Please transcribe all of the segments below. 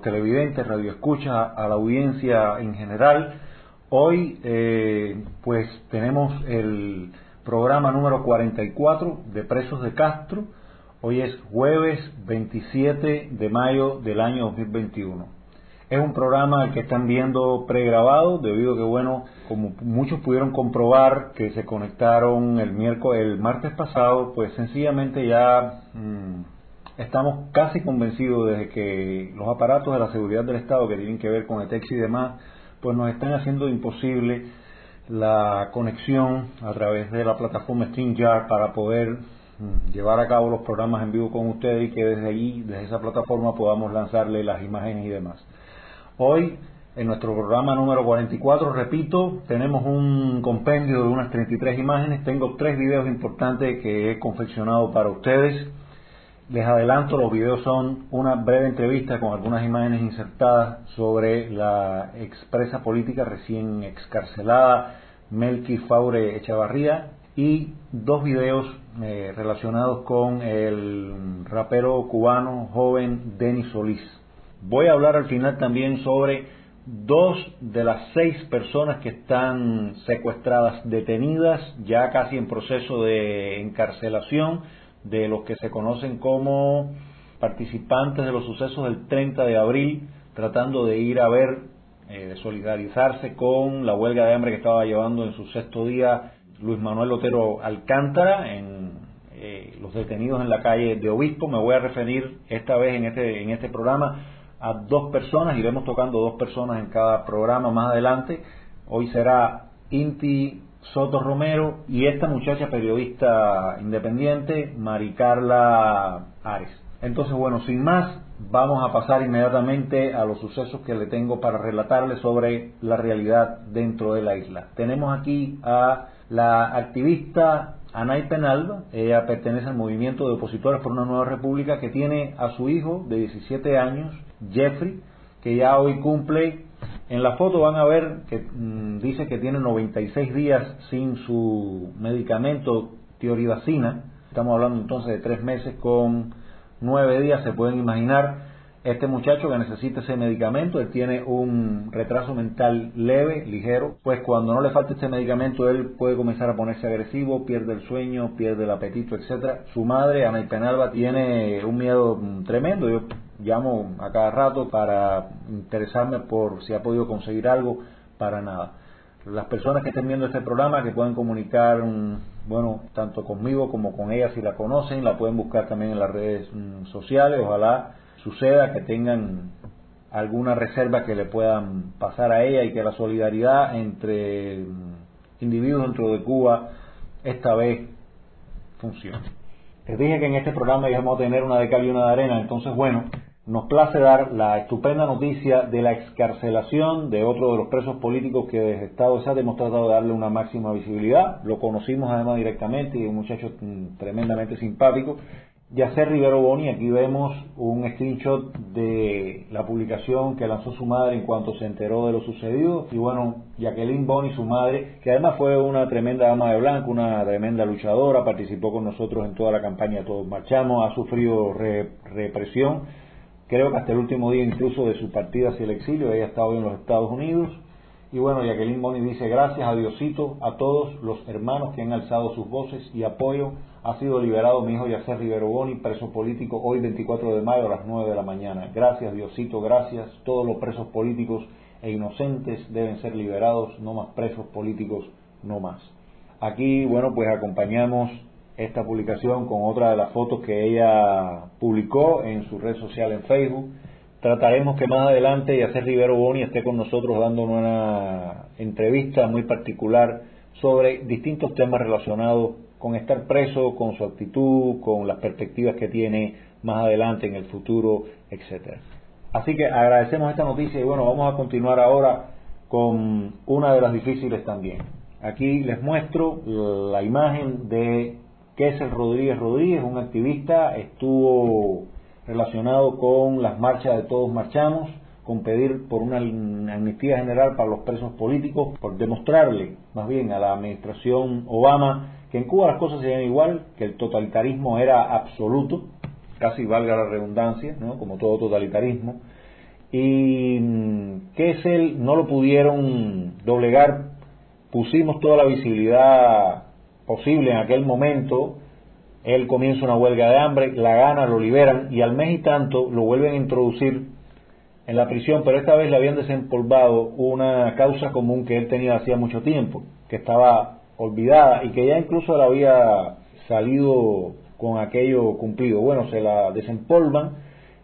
los televidentes, radioescuchas, a la audiencia en general. Hoy, eh, pues, tenemos el programa número 44 de Presos de Castro. Hoy es jueves 27 de mayo del año 2021. Es un programa que están viendo pregrabado, debido a que, bueno, como muchos pudieron comprobar que se conectaron el miércoles, el martes pasado, pues sencillamente ya mm, estamos casi convencidos de que los aparatos de la seguridad del Estado que tienen que ver con el texto y demás, pues nos están haciendo imposible la conexión a través de la plataforma StreamYard para poder mm, llevar a cabo los programas en vivo con ustedes y que desde allí, desde esa plataforma, podamos lanzarle las imágenes y demás. Hoy, en nuestro programa número 44, repito, tenemos un compendio de unas 33 imágenes. Tengo tres videos importantes que he confeccionado para ustedes. Les adelanto, los videos son una breve entrevista con algunas imágenes insertadas sobre la expresa política recién excarcelada Melqui Faure Echavarría y dos videos eh, relacionados con el rapero cubano joven Denis Solís. Voy a hablar al final también sobre dos de las seis personas que están secuestradas, detenidas, ya casi en proceso de encarcelación, de los que se conocen como participantes de los sucesos del 30 de abril, tratando de ir a ver, eh, de solidarizarse con la huelga de hambre que estaba llevando en su sexto día Luis Manuel Otero Alcántara, en eh, los detenidos en la calle de Obispo. Me voy a referir esta vez en este, en este programa a dos personas, iremos tocando dos personas en cada programa más adelante. Hoy será Inti Soto Romero y esta muchacha periodista independiente, Mari Carla Ares. Entonces, bueno, sin más, vamos a pasar inmediatamente a los sucesos que le tengo para relatarle sobre la realidad dentro de la isla. Tenemos aquí a la activista Anay Penalba, ella pertenece al movimiento de opositores por una nueva república que tiene a su hijo de 17 años, Jeffrey, que ya hoy cumple, en la foto van a ver que mm, dice que tiene 96 días sin su medicamento tioridacina, estamos hablando entonces de tres meses con nueve días, se pueden imaginar este muchacho que necesita ese medicamento, él tiene un retraso mental leve, ligero, pues cuando no le falta este medicamento él puede comenzar a ponerse agresivo, pierde el sueño, pierde el apetito, etcétera. Su madre, Ana Penalba, tiene un miedo mm, tremendo. Yo llamo a cada rato para interesarme por si ha podido conseguir algo, para nada. Las personas que estén viendo este programa, que pueden comunicar, mm, bueno, tanto conmigo como con ella si la conocen, la pueden buscar también en las redes mm, sociales, ojalá suceda, que tengan alguna reserva que le puedan pasar a ella y que la solidaridad entre individuos dentro de Cuba esta vez funcione. Les dije que en este programa íbamos a tener una de cal y una de arena, entonces bueno, nos place dar la estupenda noticia de la excarcelación de otro de los presos políticos que desde Estado se ha demostrado darle una máxima visibilidad. Lo conocimos además directamente y un muchacho mm, tremendamente simpático Yacer Rivero Boni, aquí vemos un screenshot de la publicación que lanzó su madre en cuanto se enteró de lo sucedido. Y bueno, Jacqueline Boni, su madre, que además fue una tremenda dama de blanco, una tremenda luchadora, participó con nosotros en toda la campaña Todos Marchamos, ha sufrido represión, creo que hasta el último día incluso de su partida hacia el exilio, ella ha estado en los Estados Unidos. Y bueno, Jacqueline Boni dice, gracias a Diosito, a todos los hermanos que han alzado sus voces y apoyo ha sido liberado mi hijo Yacer Rivero Boni, preso político, hoy 24 de mayo a las 9 de la mañana. Gracias, Diosito, gracias. Todos los presos políticos e inocentes deben ser liberados, no más presos políticos, no más. Aquí, bueno, pues acompañamos esta publicación con otra de las fotos que ella publicó en su red social en Facebook. Trataremos que más adelante Yacer Rivero Boni esté con nosotros dando una entrevista muy particular sobre distintos temas relacionados con estar preso, con su actitud, con las perspectivas que tiene más adelante en el futuro, etcétera. Así que agradecemos esta noticia y bueno, vamos a continuar ahora con una de las difíciles también. Aquí les muestro la imagen de Kessel Rodríguez Rodríguez, un activista, estuvo relacionado con las marchas de Todos Marchamos, con pedir por una amnistía general para los presos políticos, por demostrarle más bien a la administración Obama que en Cuba las cosas se igual, que el totalitarismo era absoluto, casi valga la redundancia, ¿no? como todo totalitarismo, y mm, es él, no lo pudieron doblegar, pusimos toda la visibilidad posible en aquel momento, él comienza una huelga de hambre, la gana, lo liberan y al mes y tanto lo vuelven a introducir en la prisión, pero esta vez le habían desempolvado una causa común que él tenía hacía mucho tiempo, que estaba olvidada y que ya incluso le había salido con aquello cumplido. Bueno, se la desempolvan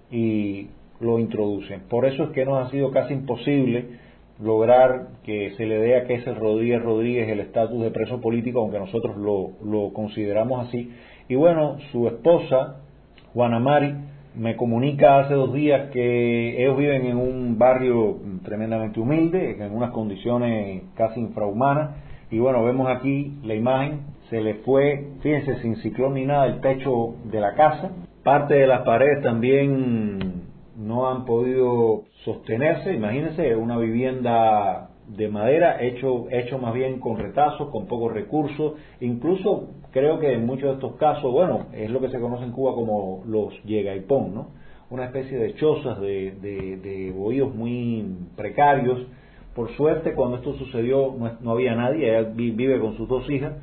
y lo introducen. Por eso es que nos ha sido casi imposible lograr que se le dé a Kessel Rodríguez Rodríguez el estatus de preso político, aunque nosotros lo, lo consideramos así. Y bueno, su esposa, Juana Mari, me comunica hace dos días que ellos viven en un barrio tremendamente humilde, en unas condiciones casi infrahumanas, y bueno, vemos aquí la imagen, se le fue, fíjense, sin ciclón ni nada, el techo de la casa. Parte de las paredes también no han podido sostenerse. Imagínense, una vivienda de madera hecho, hecho más bien con retazos, con pocos recursos. Incluso creo que en muchos de estos casos, bueno, es lo que se conoce en Cuba como los llega y pon, ¿no? Una especie de chozas, de, de, de bohíos muy precarios por suerte, cuando esto sucedió, no, había nadie, ella vive con sus dos hijas,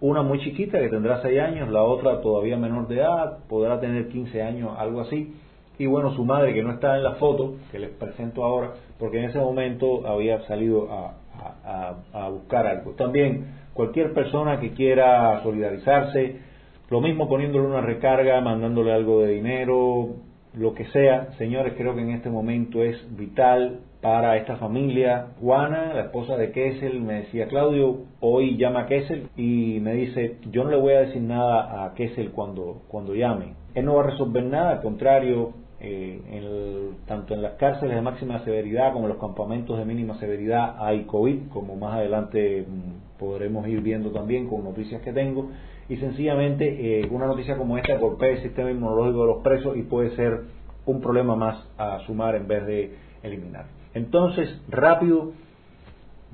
una muy chiquita que tendrá 6 años, la otra todavía menor de edad, podrá tener 15 años, algo así, y bueno, su madre que no está en la foto, que les presento ahora, porque en ese momento había salido a, a buscar algo. También cualquier persona que quiera solidarizarse, lo mismo poniéndole una recarga, mandándole algo de dinero, lo que sea, señores, creo que en este momento es vital para esta familia. Juana, la esposa de Kessel, me decía, Claudio, hoy llama a Kessel y me dice, yo no le voy a decir nada a Kessel cuando, cuando llame. Él no va a resolver nada, al contrario, eh, tanto en las cárceles de máxima severidad como en los campamentos de mínima severidad hay COVID, como más adelante mm, podremos ir viendo también con noticias que tengo. Y sencillamente eh, una noticia como esta golpea el sistema inmunológico de los presos y puede ser un problema más a sumar en vez de eliminar. Entonces, rápido,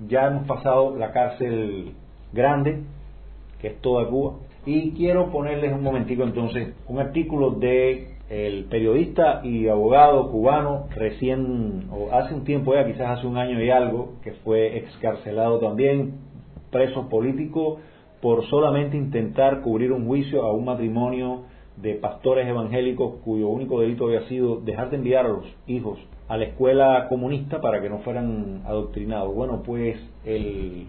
ya hemos pasado la cárcel grande, que es toda Cuba, y quiero ponerles un momentico entonces un artículo de el periodista y abogado cubano recién, o hace un tiempo ya, quizás hace un año y algo, que fue excarcelado también, preso político, por solamente intentar cubrir un juicio a un matrimonio de pastores evangélicos cuyo único delito había sido dejar de enviar a los hijos a la escuela comunista para que no fueran adoctrinados. Bueno, pues el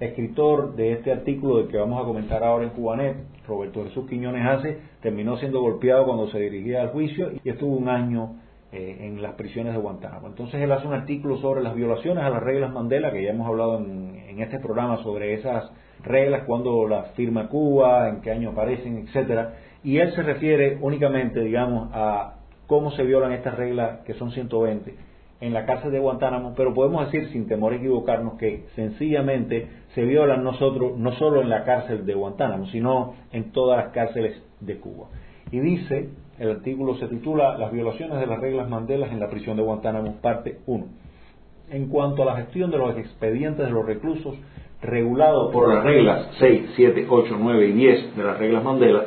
escritor de este artículo del que vamos a comentar ahora en Cubanet, Roberto Jesús Quiñones Hace, terminó siendo golpeado cuando se dirigía al juicio y estuvo un año eh, en las prisiones de Guantánamo. Entonces él hace un artículo sobre las violaciones a las reglas Mandela, que ya hemos hablado en, este programa sobre esas reglas, cuando las firma Cuba, en qué año aparecen, etcétera, y él se refiere únicamente, digamos, a cómo se violan estas reglas, que son 120, en la cárcel de Guantánamo, pero podemos decir, sin temor a equivocarnos, que sencillamente se violan nosotros, no solo en la cárcel de Guantánamo, sino en todas las cárceles de Cuba. Y dice, el artículo se titula Las violaciones de las reglas Mandela en la prisión de Guantánamo, parte 1. En cuanto a la gestión de los expedientes de los reclusos, regulado por las reglas 6, 7, 8, 9 y 10 de las reglas Mandela,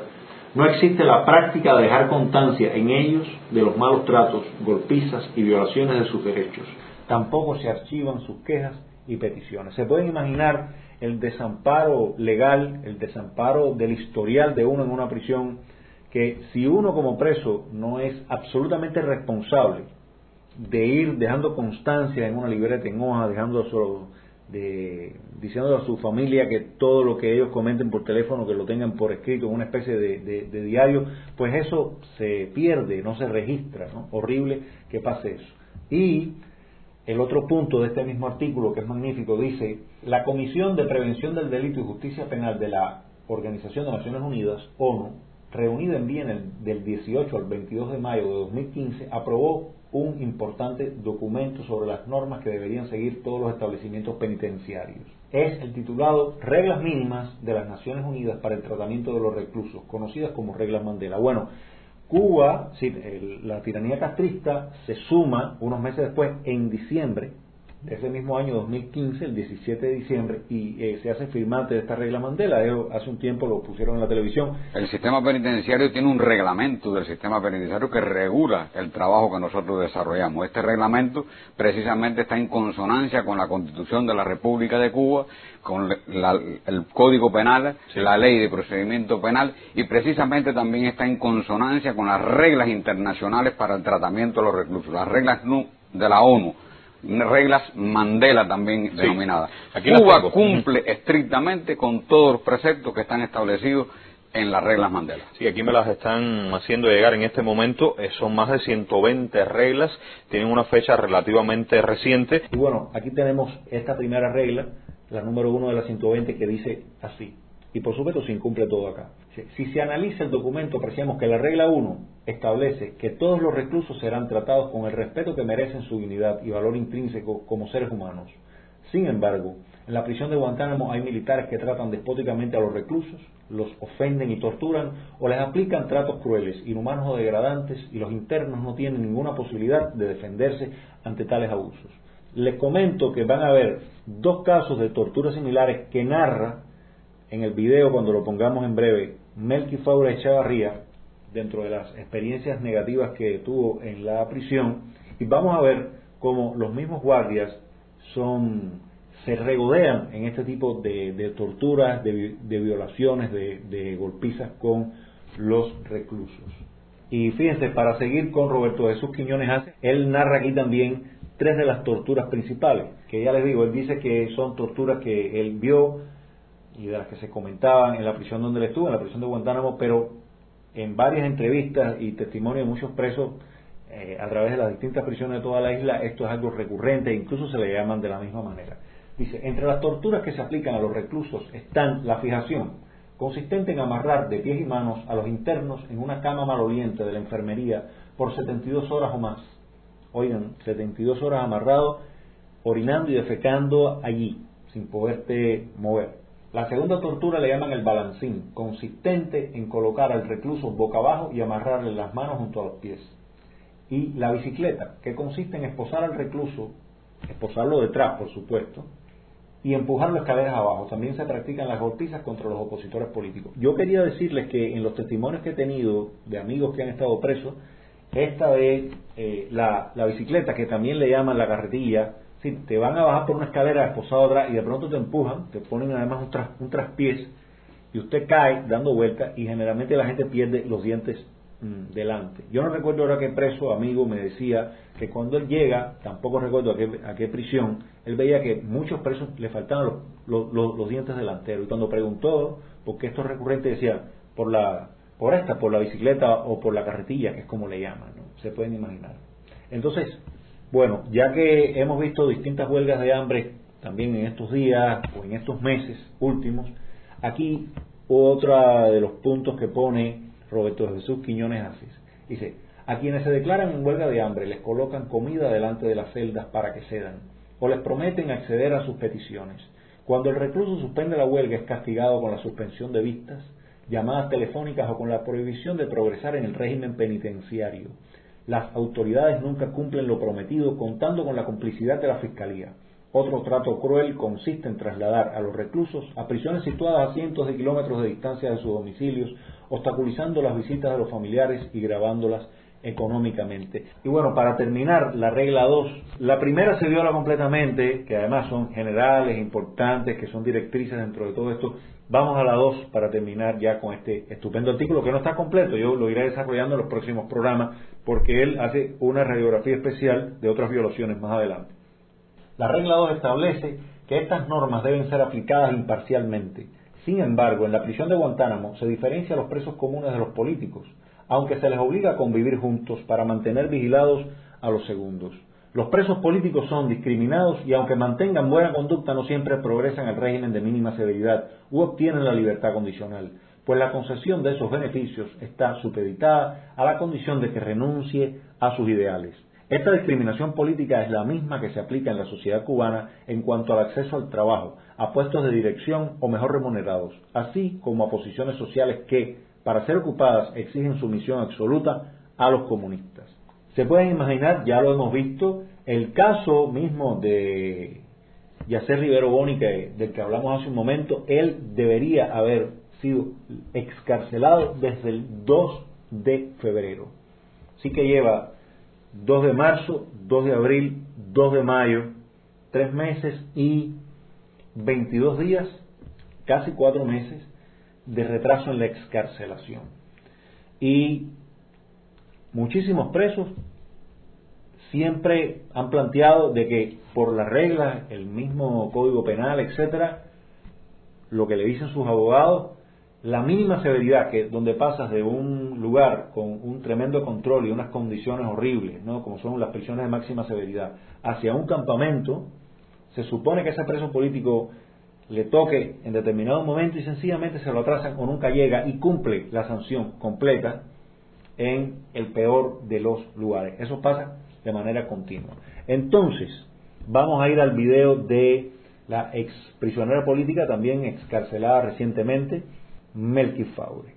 no existe la práctica de dejar constancia en ellos de los malos tratos, golpizas y violaciones de sus derechos. Tampoco se archivan sus quejas y peticiones. Se pueden imaginar el desamparo legal, el desamparo del historial de uno en una prisión, que si uno como preso no es absolutamente responsable de ir dejando constancia en una libreta, en hoja, dejando de diciendo a su familia que todo lo que ellos comenten por teléfono, que lo tengan por escrito, en una especie de, diario, pues eso se pierde, no se registra, ¿no? Horrible que pase eso. Y el otro punto de este mismo artículo, que es magnífico, dice, la Comisión de Prevención del Delito y Justicia Penal de la Organización de Naciones Unidas, ONU, reunida en Viena del 18 al 22 de mayo de 2015, aprobó un importante documento sobre las normas que deberían seguir todos los establecimientos penitenciarios. Es el titulado Reglas mínimas de las Naciones Unidas para el tratamiento de los reclusos, conocidas como reglas Mandela. Bueno, Cuba, la tiranía castrista, se suma unos meses después, en diciembre, de ese mismo año 2015, el 17 de diciembre, y eh, se hace firmante de esta regla Mandela. hace un tiempo lo pusieron en la televisión. El sistema penitenciario tiene un reglamento del sistema penitenciario que regula el trabajo que nosotros desarrollamos. Este reglamento precisamente está en consonancia con la Constitución de la República de Cuba, con el Código Penal, la Ley de Procedimiento Penal, y precisamente también está en consonancia con las reglas internacionales para el tratamiento de los reclusos, las reglas de la ONU reglas Mandela también denominadas. Cuba cumple estrictamente con todos los preceptos que están establecidos en las reglas Mandela. Sí, aquí me las están haciendo llegar en este momento. Eh, son más de 120 reglas, tienen una fecha relativamente reciente. Y bueno, aquí tenemos esta primera regla, la número uno de las 120, que dice así y por supuesto se incumple todo acá. Si se analiza el documento, apreciamos que la regla 1 establece que todos los reclusos serán tratados con el respeto que merecen su dignidad y valor intrínseco como seres humanos. Sin embargo, en la prisión de Guantánamo hay militares que tratan despóticamente a los reclusos, los ofenden y torturan o les aplican tratos crueles, inhumanos o degradantes y los internos no tienen ninguna posibilidad de defenderse ante tales abusos. Les comento que van a haber dos casos de torturas similares que narra en el video, cuando lo pongamos en breve, Melky Faura Echavarría, dentro de las experiencias negativas que tuvo en la prisión, y vamos a ver cómo los mismos guardias son se regodean en este tipo de, torturas, de, violaciones, de, de golpizas con los reclusos. Y fíjense, para seguir con Roberto Jesús Quiñones él narra aquí también tres de las torturas principales, que ya les digo, él dice que son torturas que él vio y de las que se comentaban en la prisión donde él estuvo, en la prisión de Guantánamo, pero en varias entrevistas y testimonios de muchos presos eh, a través de las distintas prisiones de toda la isla, esto es algo recurrente e incluso se le llaman de la misma manera. Dice, entre las torturas que se aplican a los reclusos están la fijación, consistente en amarrar de pies y manos a los internos en una cama maloliente de la enfermería por 72 horas o más. Oigan, 72 horas amarrado, orinando y defecando allí, sin poderte mover. La segunda tortura le llaman el balancín, consistente en colocar al recluso boca abajo y amarrarle las manos junto a los pies. Y la bicicleta, que consiste en esposar al recluso, esposarlo detrás, por supuesto, y empujarlo escaleras abajo. También se practican las golpizas contra los opositores políticos. Yo quería decirles que en los testimonios que he tenido de amigos que han estado presos, esta vez eh, la, la bicicleta, que también le llaman la carretilla, si te van a bajar por una escalera esposado atrás y de pronto te empujan, te ponen además un, traspiés y usted cae dando vueltas y generalmente la gente pierde los dientes mm, delante. Yo no recuerdo ahora qué preso amigo me decía que cuando él llega, tampoco recuerdo a qué, a qué prisión, él veía que muchos presos le faltaban los, los, dientes delanteros y cuando preguntó por qué esto es recurrente decía por la por esta, por la bicicleta o por la carretilla, que es como le llaman, ¿no? se pueden imaginar. Entonces, bueno, ya que hemos visto distintas huelgas de hambre también en estos días o en estos meses últimos, aquí otra de los puntos que pone Roberto Jesús Quiñones Asis. Dice, a quienes se declaran en huelga de hambre les colocan comida delante de las celdas para que cedan o les prometen acceder a sus peticiones. Cuando el recluso suspende la huelga es castigado con la suspensión de vistas, llamadas telefónicas o con la prohibición de progresar en el régimen penitenciario las autoridades nunca cumplen lo prometido contando con la complicidad de la Fiscalía. Otro trato cruel consiste en trasladar a los reclusos a prisiones situadas a cientos de kilómetros de distancia de sus domicilios, obstaculizando las visitas de los familiares y grabándolas económicamente. Y bueno, para terminar, la regla 2, la primera se viola completamente, que además son generales, importantes, que son directrices dentro de todo esto. Vamos a la 2 para terminar ya con este estupendo artículo que no está completo, yo lo iré desarrollando en los próximos programas porque él hace una radiografía especial de otras violaciones más adelante. La regla 2 establece que estas normas deben ser aplicadas imparcialmente. Sin embargo, en la prisión de Guantánamo se diferencia a los presos comunes de los políticos, aunque se les obliga a convivir juntos para mantener vigilados a los segundos. Los presos políticos son discriminados y aunque mantengan buena conducta no siempre progresan al régimen de mínima severidad u obtienen la libertad condicional, pues la concesión de esos beneficios está supeditada a la condición de que renuncie a sus ideales. Esta discriminación política es la misma que se aplica en la sociedad cubana en cuanto al acceso al trabajo, a puestos de dirección o mejor remunerados, así como a posiciones sociales que, para ser ocupadas, exigen sumisión absoluta a los comunistas. Se pueden imaginar, ya lo hemos visto, el caso mismo de Yacer Rivero Bónica, del que hablamos hace un momento, él debería haber sido excarcelado desde el 2 de febrero. Así que lleva 2 de marzo, 2 de abril, 2 de mayo, 3 meses y 22 días, casi 4 meses, de retraso en la excarcelación. Y muchísimos presos siempre han planteado de que por las reglas, el mismo código penal, etcétera, lo que le dicen sus abogados, la mínima severidad que donde pasas de un lugar con un tremendo control y unas condiciones horribles, ¿no? como son las prisiones de máxima severidad, hacia un campamento, se supone que ese preso político le toque en determinado momento y sencillamente se lo atrasan o nunca llega y cumple la sanción completa en el peor de los lugares. Eso pasa de manera continua. Entonces, vamos a ir al video de la ex prisionera política, también excarcelada recientemente, Melky Faure.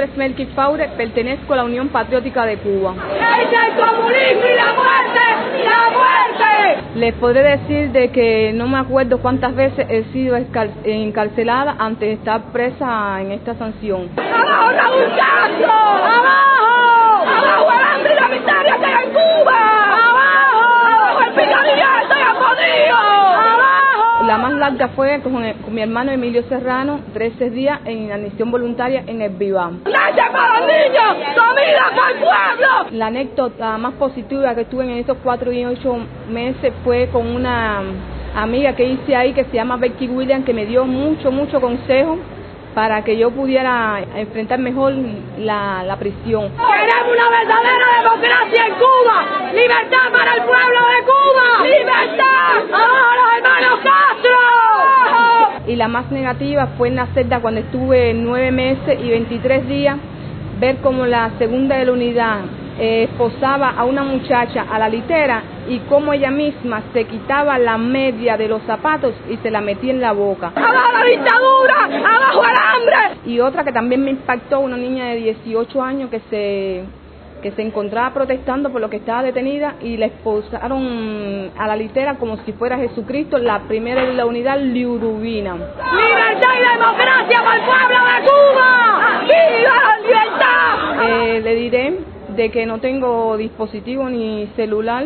Nombre es Melky Faure, pertenezco a la Unión Patriótica de Cuba. el comunismo y la muerte! ¡La muerte! Les podré decir de que no me acuerdo cuántas veces he sido encarcelada antes de estar presa en esta sanción. ¡Abajo Raúl Castro! ¡Abajo! ¡Abajo el hambre y la miseria que hay en Cuba! ¡Abajo! ¡Abajo el picadillo y el ¡Abajo! La más larga fue con, mi hermano Emilio Serrano, 13 días en admisión voluntaria en el Vivam. ¡Leche para los niños! ¡Comida para el pueblo! La anécdota más positiva que tuve en esos cuatro y ocho meses fue con una amiga que hice ahí que se llama Becky Williams, que me dio mucho, mucho consejo para que yo pudiera enfrentar mejor la, la prisión. Queremos una verdadera democracia en Cuba, libertad para el pueblo de Cuba, libertad, a los hermanos Castro. Y la más negativa fue en la celda cuando estuve nueve meses y 23 días, ver como la segunda de la unidad eh, esposaba a una muchacha a la litera y como ella misma se quitaba la media de los zapatos y se la metía en la boca. ¡Abajo la dictadura! ¡Abajo el hambre! Y otra que también me impactó, una niña de 18 años que se que se encontraba protestando por lo que estaba detenida y la esposaron a la litera como si fuera Jesucristo, la primera de la unidad liurubina. ¡Libertad y democracia para el pueblo de Cuba! ¡Viva la libertad! Eh, le diré de que no tengo dispositivo ni celular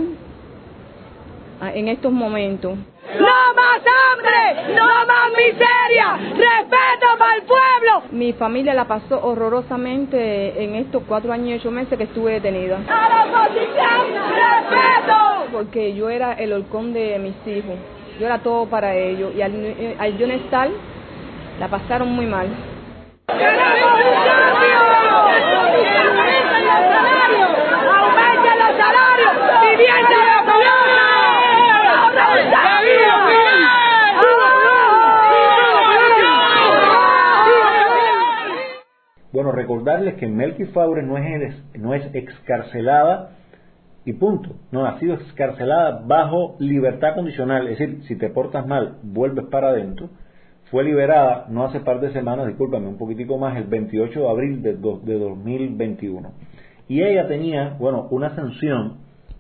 en estos momentos. ¡No más hambre! ¡No más miseria! ¡Respeto para el pueblo! Mi familia la pasó horrorosamente en estos cuatro años y ocho meses que estuve detenida. ¡A la oposición! ¡Respeto! Porque yo era el holcón de mis hijos. Yo era todo para ellos. Y al, al yo no estar, la pasaron muy mal. ¡Queremos un cambio! ¡Aumenten los salarios! ¡Aumenten los salarios! ¡Vivienda Bueno, recordarles que Melky Faure no es, no es excarcelada y punto. No, ha sido excarcelada bajo libertad condicional. Es decir, si te portas mal, vuelves para adentro. Fue liberada no hace par de semanas, discúlpame, un poquitico más, el 28 de abril de, de 2021. Y ella tenía, bueno, una sanción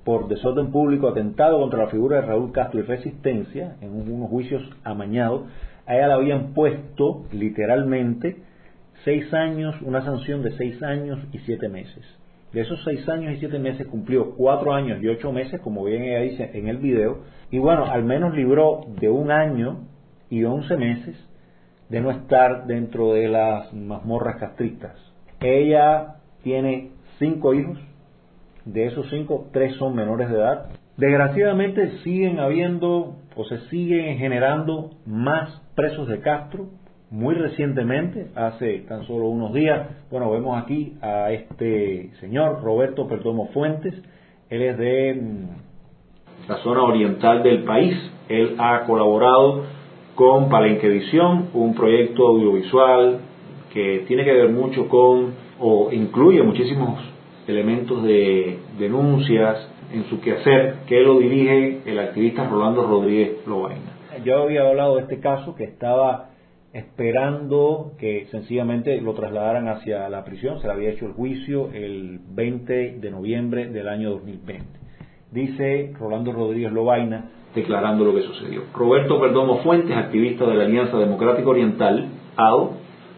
por desorden público, atentado contra la figura de Raúl Castro y resistencia, en unos juicios amañados. A ella la habían puesto, literalmente, seis años, una sanción de seis años y siete meses. De esos seis años y siete meses cumplió cuatro años y ocho meses, como bien ella dice en el video, y bueno, al menos libró de un año y once meses de no estar dentro de las mazmorras castristas. Ella tiene cinco hijos, de esos cinco, tres son menores de edad. Desgraciadamente siguen habiendo o se siguen generando más presos de Castro muy recientemente, hace tan solo unos días, bueno, vemos aquí a este señor Roberto Perdomo Fuentes, él es de mm, la zona oriental del país, él ha colaborado con Palenquevisión, un proyecto audiovisual que tiene que ver mucho con, o incluye muchísimos elementos de denuncias en su quehacer, que lo dirige el activista Rolando Rodríguez Lobaina. Yo había hablado de este caso que estaba esperando que sencillamente lo trasladaran hacia la prisión. Se le había hecho el juicio el 20 de noviembre del año 2020. Dice Rolando Rodríguez Lobaina, declarando lo que sucedió. Roberto Perdomo Fuentes, activista de la Alianza Democrática Oriental, ADO,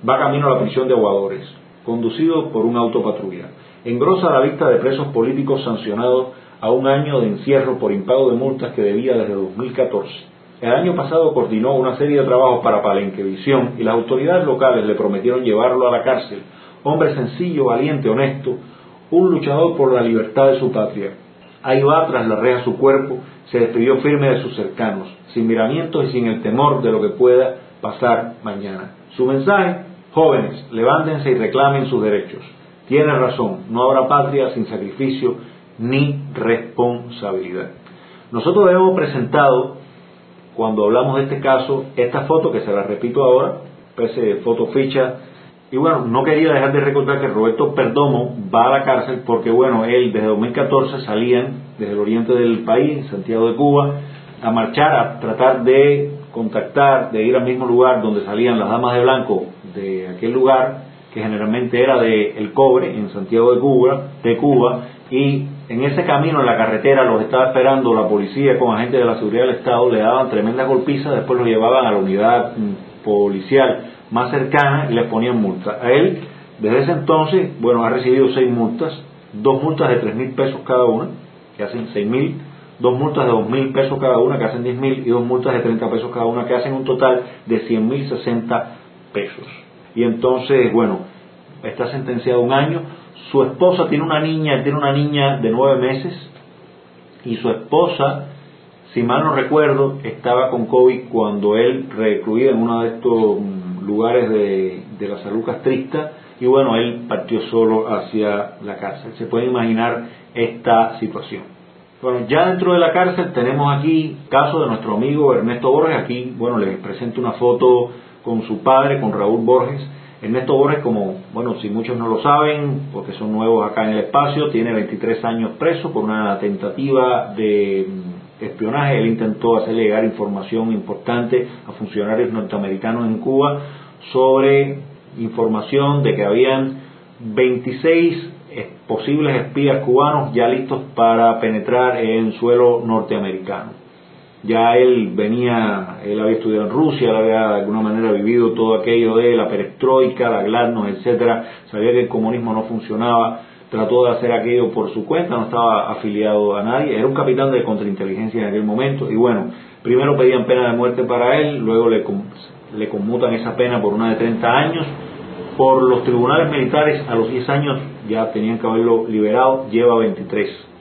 va camino a la prisión de Aguadores, conducido por un autopatrulla. Engrosa la lista de presos políticos sancionados a un año de encierro por impago de multas que debía desde 2014. El año pasado coordinó una serie de trabajos para Palenquevisión y las autoridades locales le prometieron llevarlo a la cárcel. Hombre sencillo, valiente, honesto, un luchador por la libertad de su patria. Ahí va tras la reja su cuerpo, se despidió firme de sus cercanos, sin miramientos y sin el temor de lo que pueda pasar mañana. Su mensaje, jóvenes, levántense y reclamen sus derechos. Tiene razón, no habrá patria sin sacrificio ni responsabilidad. Nosotros hemos presentado, cuando hablamos de este caso, esta foto que se la repito ahora, foto ficha, y bueno, no quería dejar de recordar que Roberto Perdomo va a la cárcel porque bueno, él desde 2014 salían desde el oriente del país, Santiago de Cuba, a marchar, a tratar de contactar, de ir al mismo lugar donde salían las damas de blanco de aquel lugar, que generalmente era de El Cobre, en Santiago de Cuba, de Cuba, y en ese camino, en la carretera, los estaba esperando la policía con agentes de la seguridad del Estado, le daban tremendas golpizas, después lo llevaban a la unidad mm, policial más cercana y le ponían multa. A él, desde ese entonces, bueno, ha recibido seis multas, dos multas de tres mil pesos cada una, que hacen seis mil, dos multas de dos mil pesos cada una, que hacen diez mil, y dos multas de 30 pesos cada una, que hacen un total de cien mil sesenta pesos. Y entonces, bueno, está sentenciado un año su esposa tiene una niña, tiene una niña de nueve meses y su esposa, si mal no recuerdo, estaba con COVID cuando él recluía en uno de estos mm, lugares de, de la salud castrista y bueno, él partió solo hacia la cárcel. Se puede imaginar esta situación. Bueno, ya dentro de la cárcel tenemos aquí caso de nuestro amigo Ernesto Borges. Aquí, bueno, les presento una foto con su padre, con Raúl Borges Ernesto Borges, como, bueno, si muchos no lo saben, porque son nuevos acá en el espacio, tiene 23 años preso por una tentativa de mm, espionaje. Él intentó hacer llegar información importante a funcionarios norteamericanos en Cuba sobre información de que habían 26 posibles espías cubanos ya listos para penetrar en suelo norteamericano ya él venía, él había estudiado en Rusia, él había de alguna manera vivido todo aquello de la perestroika, la gladnos, etcétera, sabía que el comunismo no funcionaba, trató de hacer aquello por su cuenta, no estaba afiliado a nadie, era un capitán de contrainteligencia en aquel momento, y bueno, primero pedían pena de muerte para él, luego le, le conmutan esa pena por una de 30 años, por los tribunales militares a los 10 años ya tenían que haberlo liberado, lleva 23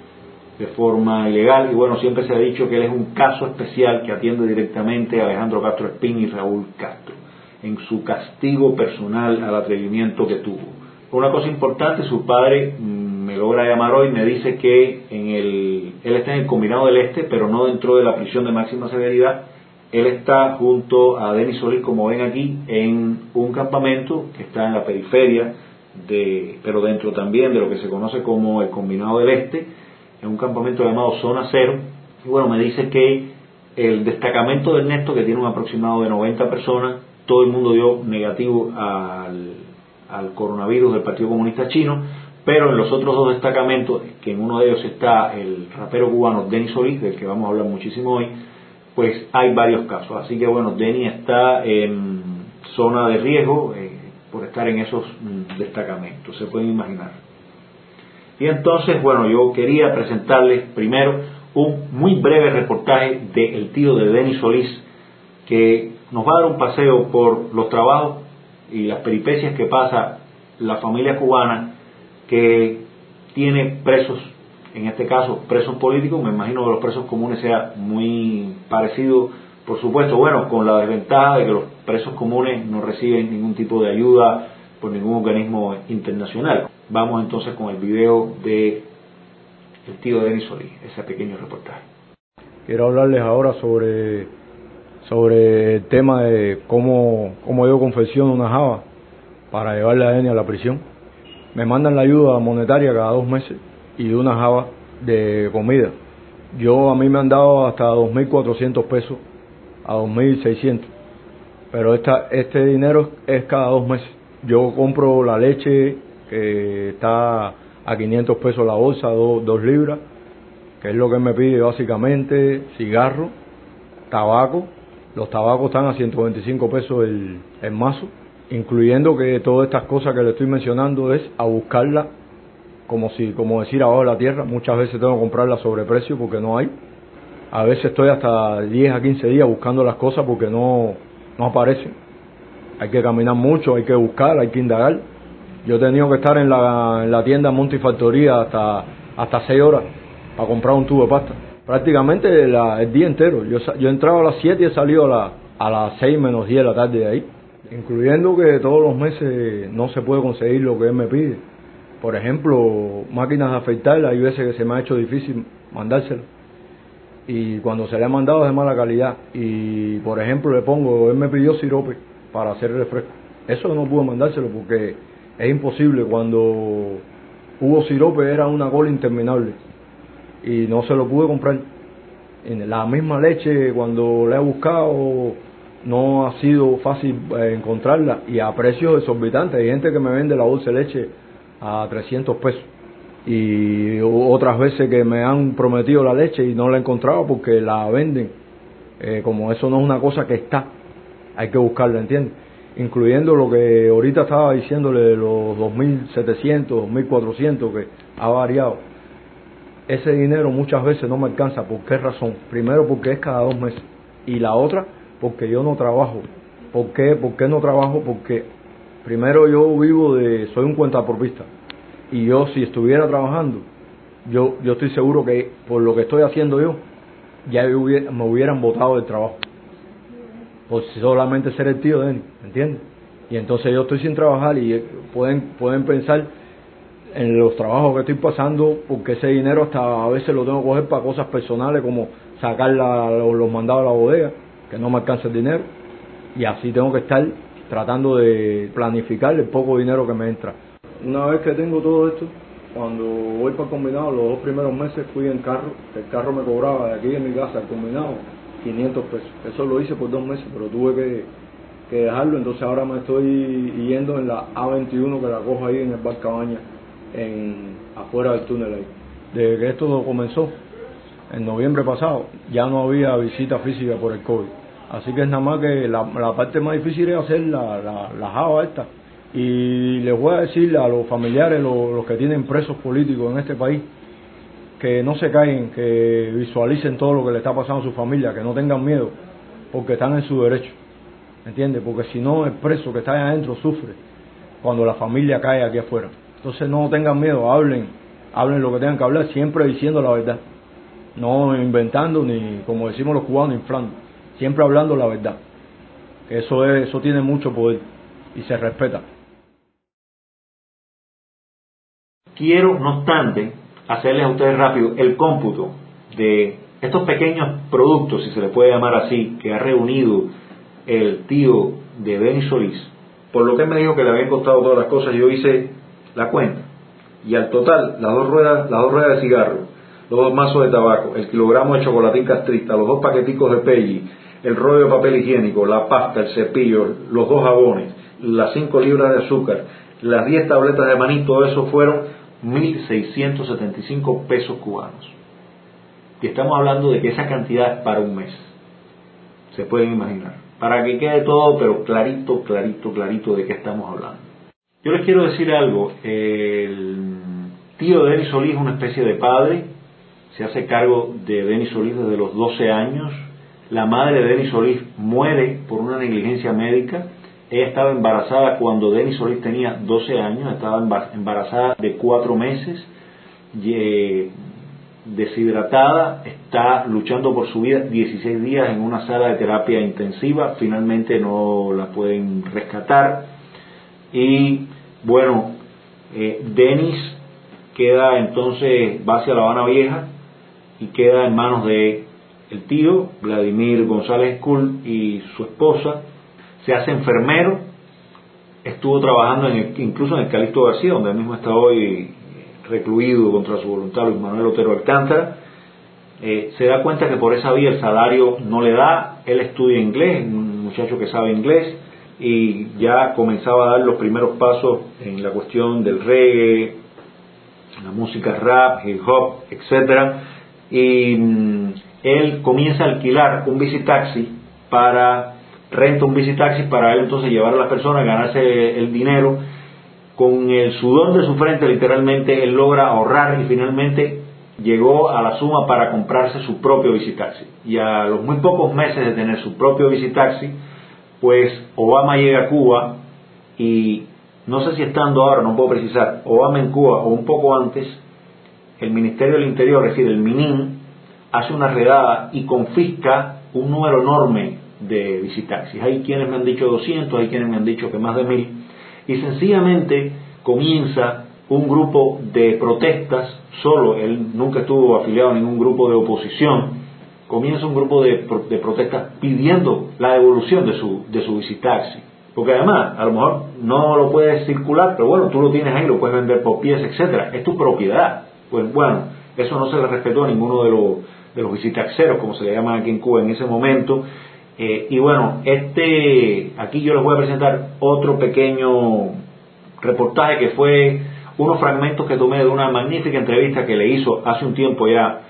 de forma ilegal y bueno, siempre se ha dicho que él es un caso especial que atiende directamente a Alejandro Castro Espín y Raúl Castro en su castigo personal al atrevimiento que tuvo. Una cosa importante, su padre mm, me logra llamar hoy, me dice que en el, él está en el combinado del este, pero no dentro de la prisión de máxima severidad. Él está junto a Denis Solís, como ven aquí, en un campamento que está en la periferia, de, pero dentro también de lo que se conoce como el combinado del este en un campamento llamado Zona Cero. Y bueno, me dice que el destacamento de Ernesto, que tiene un aproximado de 90 personas, todo el mundo dio negativo al, al coronavirus del Partido Comunista Chino, pero en los otros dos destacamentos, que en uno de ellos está el rapero cubano Denis Solís, del que vamos a hablar muchísimo hoy, pues hay varios casos. Así que bueno, Denis está en zona de riesgo eh, por estar en esos mm, destacamentos, se pueden imaginar. Y entonces, bueno, yo quería presentarles primero un muy breve reportaje del tío de Denis Solís, que nos va a dar un paseo por los trabajos y las peripecias que pasa la familia cubana que tiene presos, en este caso presos políticos, me imagino que los presos comunes sea muy parecido Por supuesto, bueno, con la desventaja de que los presos comunes no reciben ningún tipo de ayuda por ningún organismo internacional. Vamos entonces con el video de el tío Denis Solís, ese pequeño reportaje. Quiero hablarles ahora sobre, sobre el tema de cómo, cómo yo confecciono una java para llevarle a Denis a la prisión. Me mandan la ayuda monetaria cada dos meses y una java de comida. Yo a mí me han dado hasta 2.400 pesos a 2.600, pero esta, este dinero es cada dos meses. Yo compro la leche que está a 500 pesos la bolsa, 2 libras, que es lo que me pide básicamente, cigarro, tabaco, los tabacos están a 125 pesos el, el mazo, incluyendo que todas estas cosas que le estoy mencionando es a buscarla como si como decir abajo de la tierra, muchas veces tengo que comprarla sobre precio porque no hay. A veces estoy hasta 10 a 15 días buscando las cosas porque no no aparecen. Hay que caminar mucho, hay que buscar, hay que indagar. Yo he tenido que estar en la, en la tienda Montifactoría hasta hasta 6 horas para comprar un tubo de pasta. Prácticamente la, el día entero. Yo, yo he entrado a las 7 y he salido a, la, a las 6 menos 10 de la tarde de ahí. Incluyendo que todos los meses no se puede conseguir lo que él me pide por ejemplo, máquinas de afeitar, hay veces que se me ha hecho difícil mandárselo. Y cuando se le ha mandado es de mala calidad. Y por ejemplo, le pongo, él me pidió sirope para hacer refresco. Eso no pude mandárselo porque es imposible. Cuando hubo sirope era una cola interminable. Y no se lo pude comprar. En la misma leche, cuando la he buscado, no ha sido fácil eh, encontrarla. Y a precios exorbitantes. Hay gente que me vende la de leche a 300 pesos. Y otras veces que me han prometido la leche y no la he encontrado porque la venden. Eh, como eso no es una cosa que está, hay que buscarla, ¿entiendes? Incluyendo lo que ahorita estaba diciéndole los 2.700, 2.400 que ha variado. Ese dinero muchas veces no me alcanza. ¿Por qué razón? Primero porque es cada dos meses. Y la otra porque yo no trabajo. ¿Por qué? ¿Por no trabajo? Porque Primero yo vivo de, soy un cuentapropista y yo si estuviera trabajando, yo, yo estoy seguro que por lo que estoy haciendo yo, ya me hubieran votado del trabajo. Por solamente ser el tío de él, ¿entiendes? Y entonces yo estoy sin trabajar y pueden, pueden pensar en los trabajos que estoy pasando, porque ese dinero hasta a veces lo tengo que coger para cosas personales como sacar los mandados a la bodega, que no me alcanza el dinero, y así tengo que estar tratando de planificar el poco dinero que me entra. Una vez que tengo todo esto, cuando voy para el combinado, los dos primeros meses fui en carro, el carro me cobraba de aquí en mi casa al combinado 500 pesos. Eso lo hice por dos meses, pero tuve que, que dejarlo, entonces ahora me estoy yendo en la A21 que la cojo ahí en el Bar Cabaña, en, afuera del túnel ahí. Desde que esto comenzó, en noviembre pasado, ya no había visita física por el COVID Así que es nada más que la, parte más difícil es hacer la, la, la java esta. Y les voy a decir a los familiares, los, los que tienen presos políticos en este país, que no se caen, que visualicen todo lo que le está pasando a su familia, que no tengan miedo, porque están en su derecho. ¿Entiendes? Porque si no, el preso que está ahí adentro sufre cuando la familia cae aquí afuera. Entonces no tengan miedo, hablen, hablen lo que tengan que hablar, siempre diciendo la verdad. No inventando ni, como decimos los cubanos, inflando siempre hablando la verdad. Eso, es, eso tiene mucho poder y se respeta. Quiero, no obstante, hacerles a ustedes rápido el cómputo de estos pequeños productos, si se les puede llamar así, que ha reunido el tío de Denis Solís. Por lo que me dijo que le habían costado todas las cosas, yo hice la cuenta. Y al total, las dos ruedas, las dos ruedas de cigarro, los dos mazos de tabaco, el kilogramo de chocolatín castrista, los dos paqueticos de Peggy, el rollo de papel higiénico, la pasta, el cepillo, los dos jabones, las 5 libras de azúcar, las 10 tabletas de maní, todo eso fueron 1.675 pesos cubanos. Y estamos hablando de que esa cantidad es para un mes. Se pueden imaginar. Para que quede todo, pero clarito, clarito, clarito de qué estamos hablando. Yo les quiero decir algo. El tío de Denis Solís es una especie de padre. Se hace cargo de Denis Solís desde los 12 años la madre de Denis Solís muere por una negligencia médica. Ella estaba embarazada cuando Denis Solís tenía 12 años, estaba embarazada de 4 meses, deshidratada, está luchando por su vida 16 días en una sala de terapia intensiva, finalmente no la pueden rescatar. Y bueno, eh, Denis queda entonces, va hacia La Habana Vieja y queda en manos de el tío, Vladimir González Kuhl y su esposa, se hace enfermero, estuvo trabajando en incluso en el Calixto García, donde él mismo está hoy recluido contra su voluntad Luis Manuel Otero Alcántara, eh, se da cuenta que por esa vía el salario no le da, él estudia inglés, un muchacho que sabe inglés, y ya comenzaba a dar los primeros pasos en la cuestión del reggae, la música rap, hip hop, etcétera, y mm, él comienza a alquilar un taxi para renta un taxi para él entonces llevar a las personas, ganarse el dinero con el sudor de su frente literalmente él logra ahorrar y finalmente llegó a la suma para comprarse su propio visitaxi. Y a los muy pocos meses de tener su propio visitaxi, pues Obama llega a Cuba y no sé si estando ahora, no puedo precisar, Obama en Cuba o un poco antes, el Ministerio del Interior, es decir, el MININ, hace una redada y confisca un número enorme de visitaxis. Hay quienes me han dicho 200, hay quienes me han dicho que más de mil, y sencillamente comienza un grupo de protestas, solo, él nunca estuvo afiliado a ningún grupo de oposición, comienza un grupo de, de protestas pidiendo la devolución de su, de su visitaxi. Porque además, a lo mejor no lo puedes circular, pero bueno, tú lo tienes ahí, lo puedes vender por pies, etcétera, es tu propiedad. Pues bueno, eso no se le respetó a ninguno de los, de los visitaxeros, como se le llaman aquí en Cuba en ese momento. Eh, y bueno, este, aquí yo les voy a presentar otro pequeño reportaje que fue unos fragmentos que tomé de una magnífica entrevista que le hizo hace un tiempo ya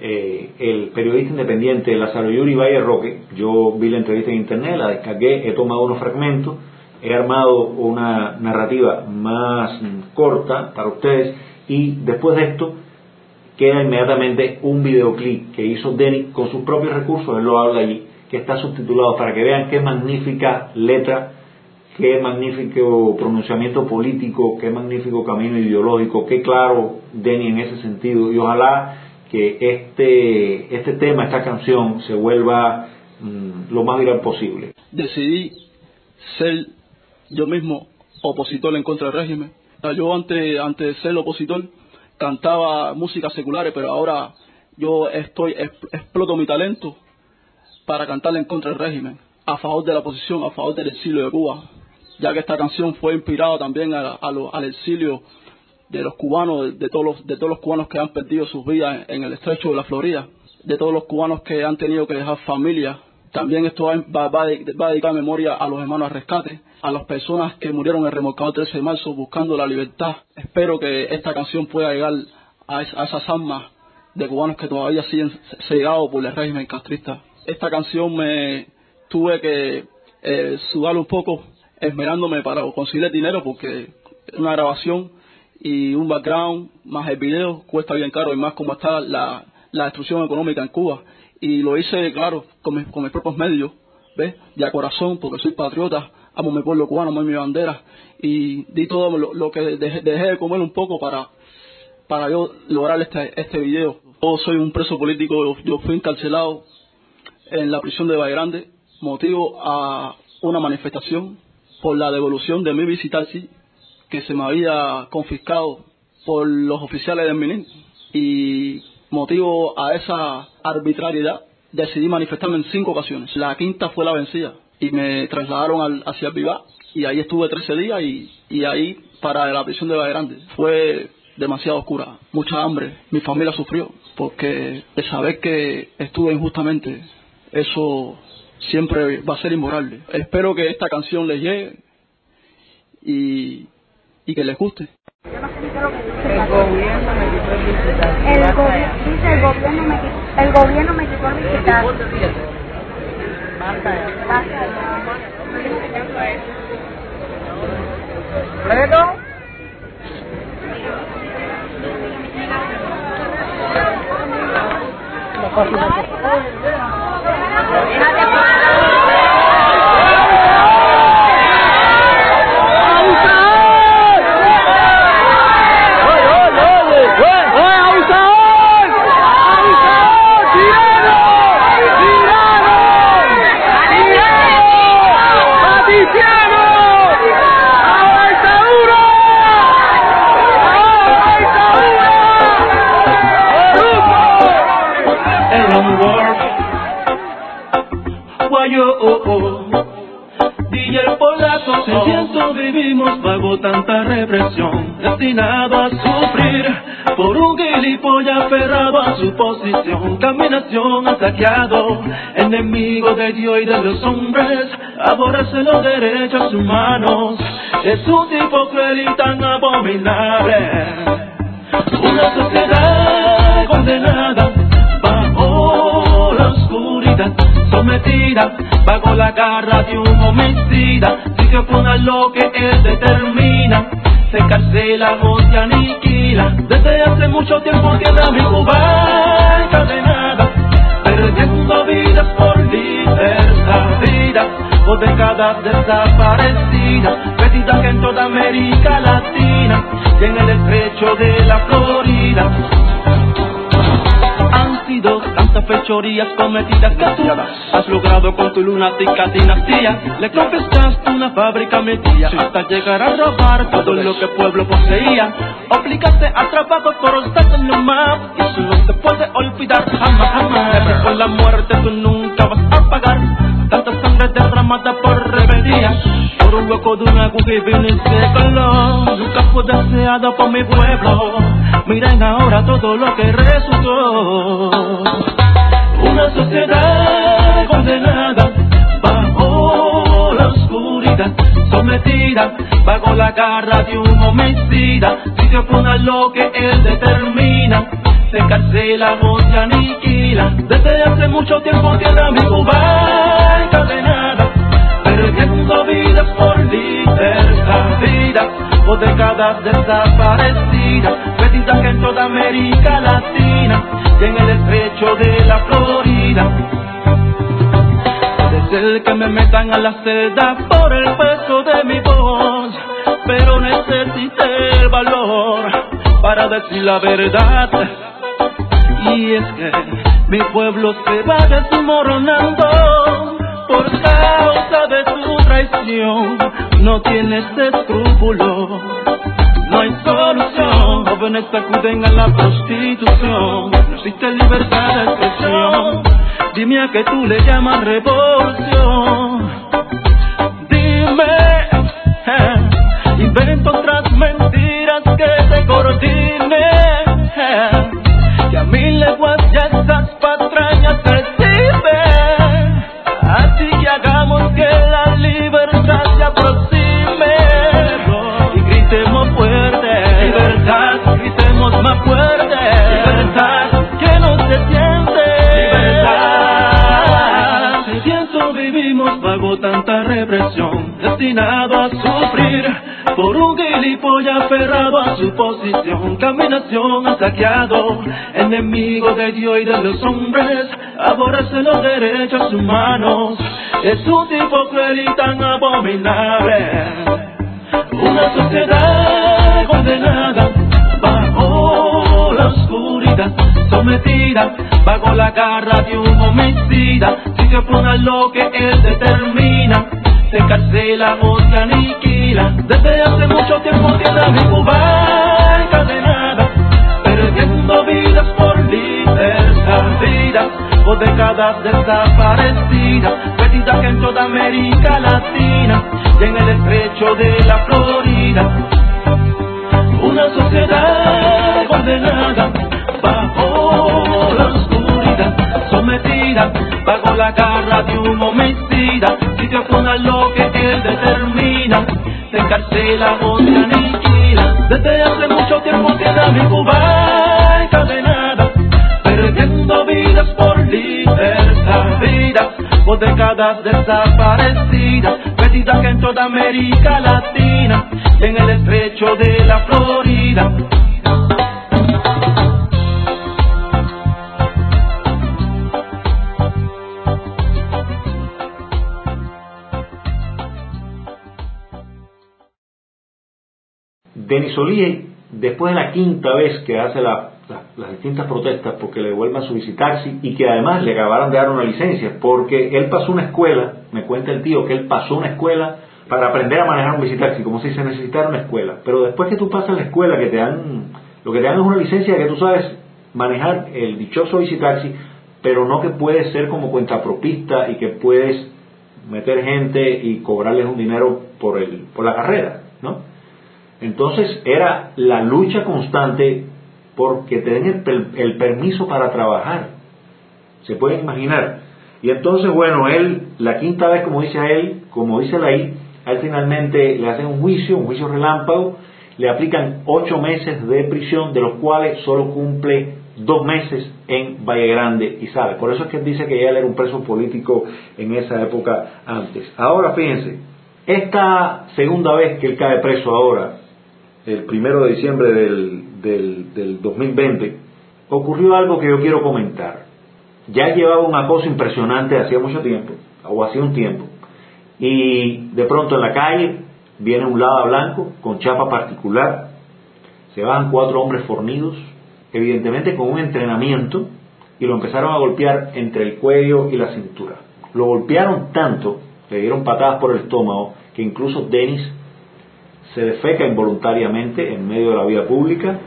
eh, el periodista independiente Lázaro Yuri Valle Roque. Yo vi la entrevista en internet, la descargué, he tomado unos fragmentos, he armado una narrativa más corta para ustedes y después de esto queda inmediatamente un videoclip que hizo Denny con sus propios recursos, él lo habla allí, que está subtitulado para que vean qué magnífica letra qué magnífico pronunciamiento político, qué magnífico camino ideológico, qué claro Denny en ese sentido y ojalá que este, este tema, esta canción se vuelva mm, lo más viral posible. Decidí ser yo mismo opositor en contra del régimen. Yo antes, antes de ser opositor cantaba música seculares, pero ahora yo estoy exploto mi talento para cantar en contra del régimen, a favor de la oposición, a favor del exilio de Cuba, ya que esta canción fue inspirada también al exilio de los cubanos, de, todos los, de todos los cubanos que han perdido sus vidas en, el estrecho de la Florida, de todos los cubanos que han tenido que dejar familia. También esto va, va, a dedicar memoria a los hermanos al rescate, a las personas que murieron en el remolcado 13 de marzo buscando la libertad. Espero que esta canción pueda llegar a, esas almas de cubanos que todavía siguen cegados por el régimen castrista. Esta canción me tuve que eh, sudar un poco esmerándome para conseguir dinero porque una grabación y un background más el video cuesta bien caro y más como está la, destrucción económica en Cuba. Y lo hice, claro, con, mis, con mis propios medios, ¿ves? De a corazón, porque soy patriota, amo mi pueblo cubano, amo mi bandera. Y di todo lo, que dejé, de comer un poco para, para yo lograr este, este video. Yo soy un preso político, yo fui encarcelado en la prisión de Valle Grande, motivo a una manifestación por la devolución de mi visitaxi que se me había confiscado por los oficiales del MININ y motivo a esa arbitrariedad decidí manifestarme en cinco ocasiones. La quinta fue la vencida y me trasladaron al, hacia Vivá y ahí estuve 13 días y, y ahí para la prisión de Valle Grande. Fue demasiado oscura, mucha hambre, mi familia sufrió porque de saber que estuve injustamente, eso siempre va a ser inmoral. Espero que esta canción les llegue y, y que les guste. El gobierno me quitó el. El, gobierno me quitó, el gobierno এনাদের tanta represión, destinado a sufrir por un gilipollas aferrado a su posición, caminación saqueado, enemigo de Dios y de los hombres, aborrece los derechos humanos, es un tipo cruel y tan abominable, una sociedad condenada bajo la oscuridad, sometida bajo la garra de un homicida, se opone lo que él determina, se encarcela o se aniquila. Desde hace mucho tiempo tiene a mi Cuba encadenada, perdiendo vidas por libertad, vidas por décadas desaparecidas, perdidas en toda América Latina. Y en el estrecho de la Florida han sido tantas fechorías cometidas que tú has logrado con tu lunática dinastía. Le confesaste una fábrica metida hasta llegar a robar todo lo que el pueblo poseía. Obligaste a trabajo por estar en lo más y eso no se puede olvidar jamás, jamás. Por la muerte tú nunca vas a pagar tanta sangre derramada por rebeldía. Por un hueco de una aguja y se coló. Nunca fue deseado por mi pueblo. Miren ahora todo lo que resultó. Una sociedad condenada bajo la oscuridad, sometida bajo la garra de un homicida. Si se opone a lo que él determina, se encarcela o se aniquila. Desde hace mucho tiempo tiene mi Cuba encadenada, perdiendo vidas por libertad, vidas por décadas desaparecidas, perdidas en toda América Latina y en el estrecho de la Florida. Ser que me metan a la celda por el peso de mi voz, pero necesité el valor para decir la verdad. Y es que mi pueblo se va desmoronando por causa de tu traición. No tienes escrúpulos, no hay solución. Jóvenes acuden a la prostitución, no existe libertad de expresión. Dime a que tú le llamas revolución. Dime, eh, invento otras mentiras que te coordine. Mil leguas ya estas patrañas perciben. Así que hagamos que la libertad se aproxime. Y gritemos fuerte. Libertad, gritemos más fuerte. Libertad, que no se siente. Libertad. Pienso vivimos bajo tanta represión, destinado a sufrir por un gilipollas aferrado a su posición, caminación saqueado, enemigo de Dios y de los hombres, aborrece los derechos humanos, es un tipo cruel y tan abominable, una sociedad condenada bajo la oscuridad, sometida bajo la garra de un homicida, si se opone lo que él determina, se encarcela o se aniquila. Desde hace mucho tiempo a mi Cuba encadenada, perdiendo vidas por libertad, vidas por décadas desaparecidas, perdidas en toda América Latina y en el estrecho de la Florida. Una sociedad condenada sometida bajo la garra de un homicida, si se opone a lo que él determina, se encarcela o se aniquila. Desde hace mucho tiempo tiene a mi Cuba encadenada, perdiendo vidas por libertad, vidas por décadas desaparecidas, perdidas en toda América Latina en el estrecho de la Florida. Denis Olier, después de la quinta vez que hace la- la- las distintas protestas porque le devuelvan su visitaxi y que además le acabaron de dar una licencia, porque él pasó una escuela, me cuenta el tío que él pasó una escuela para aprender a manejar un visitaxi, como si se necesitara una escuela. Pero después que tú pasas la escuela, que te dan, lo que te dan es una licencia que tú sabes manejar el dichoso visitaxi, pero no que puedes ser como cuentapropista y que puedes meter gente y cobrarles un dinero por, el, por la carrera, ¿no? Entonces era la lucha constante porque te den el, el permiso para trabajar. Se pueden imaginar. Y entonces, bueno, él, la quinta vez, como dice a él, como dice la I, a él finalmente le hacen un juicio, un juicio relámpago, le aplican ocho meses de prisión, de los cuales solo cumple dos meses en Valle Grande y sale. Por eso es que él dice que ya él era un preso político en esa época antes. Ahora fíjense, esta segunda vez que él cae preso ahora, el primero de diciembre del, del, del 2020, ocurrió algo que yo quiero comentar. Ya llevaba un acoso impresionante hacía mucho tiempo, o hacía un tiempo, y de pronto en la calle viene un lava blanco con chapa particular, se van cuatro hombres fornidos, evidentemente con un entrenamiento, y lo empezaron a golpear entre el cuello y la cintura. Lo golpearon tanto, le dieron patadas por el estómago, que incluso Denis se defeca involuntariamente en medio de la vía pública,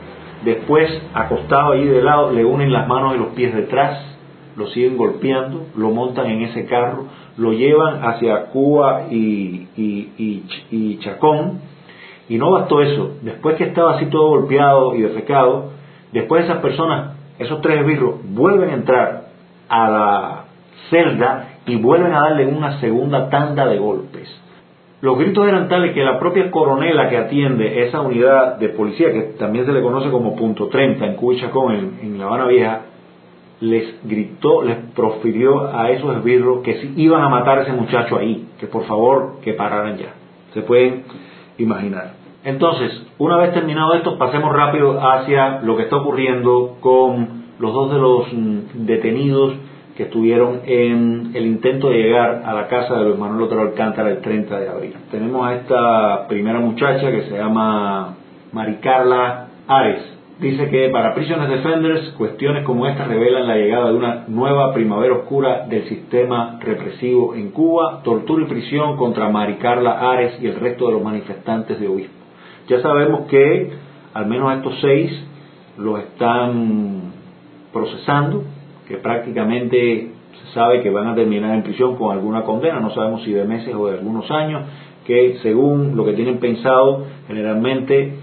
después acostado allí de lado le unen las manos y los pies detrás, lo siguen golpeando, lo montan en ese carro, lo llevan hacia Cuba y, y, Chacón, y no bastó eso, después que estaba así todo golpeado y defecado, después esas personas, esos tres esbirros, vuelven a entrar a la celda y vuelven a darle una segunda tanda de golpes. Los gritos eran tales que la propia coronela que atiende esa unidad de policía, que también se le conoce como punto 30 en Cuba y Chacón, en, en La Habana Vieja, les gritó, les profirió a esos esbirros que si iban a matar a ese muchacho ahí, que por favor que pararan ya. Se pueden imaginar. Entonces, una vez terminado esto, pasemos rápido hacia lo que está ocurriendo con los dos de los mm, detenidos que estuvieron en el intento de llegar a la casa de Luis Manuel Otero Alcántara el 30 de abril. Tenemos a esta primera muchacha que se llama Maricarla Ares, dice que para Prisoner Defenders cuestiones como esta revelan la llegada de una nueva primavera oscura del sistema represivo en Cuba, tortura y prisión contra Mari Carla Ares y el resto de los manifestantes de obispo. Ya sabemos que al menos estos seis los están procesando, que prácticamente se sabe que van a terminar en prisión con alguna condena, no sabemos si de meses o de algunos años, que según lo que tienen pensado generalmente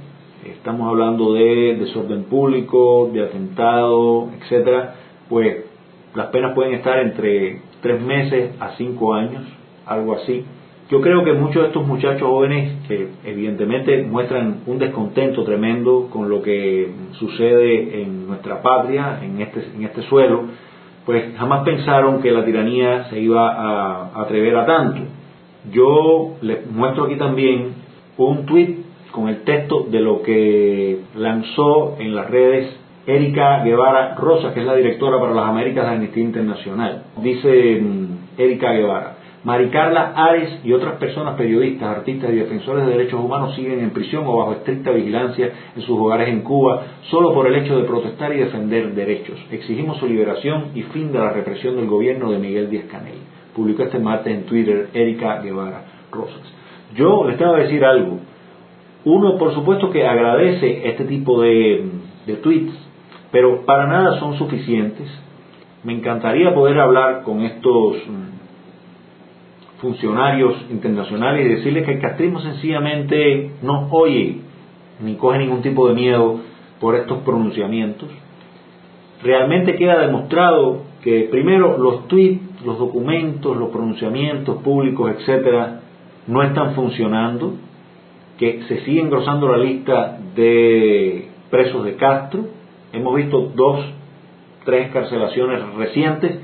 estamos hablando de desorden público, de atentado, etcétera, pues las penas pueden estar entre tres meses a cinco años, algo así. Yo creo que muchos de estos muchachos jóvenes que evidentemente muestran un descontento tremendo con lo que sucede en nuestra patria, en este, en este suelo, pues jamás pensaron que la tiranía se iba a atrever a tanto. Yo les muestro aquí también un tuit con el texto de lo que lanzó en las redes Erika Guevara Rosa, que es la directora para las Américas de Amnistía Internacional. Dice mm, Erika Guevara, Maricarla Ares y otras personas periodistas, artistas y defensores de derechos humanos siguen en prisión o bajo estricta vigilancia en sus hogares en Cuba solo por el hecho de protestar y defender derechos. Exigimos su liberación y fin de la represión del gobierno de Miguel Díaz Canel. Publicó este martes en Twitter Erika Guevara Rosas. Yo les tengo que decir algo. Uno, por supuesto, que agradece este tipo de, tweets, pero para nada son suficientes. Me encantaría poder hablar con estos funcionarios internacionales y decirles que el castrismo sencillamente no oye ni coge ningún tipo de miedo por estos pronunciamientos. Realmente queda demostrado que primero los tweets, los documentos, los pronunciamientos públicos, etcétera, no están funcionando que se sigue engrosando la lista de presos de Castro. Hemos visto dos, tres escarcelaciones recientes,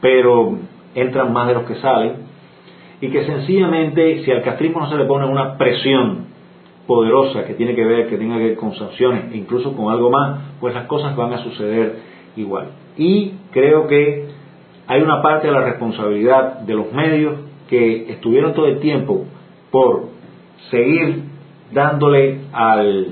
pero entran más de los que salen. Y que sencillamente, si al castrismo no se le pone una presión poderosa que tiene que ver, que tenga que ver con sanciones e incluso con algo más, pues las cosas van a suceder igual. Y creo que hay una parte de la responsabilidad de los medios que estuvieron todo el tiempo por seguir dándole al,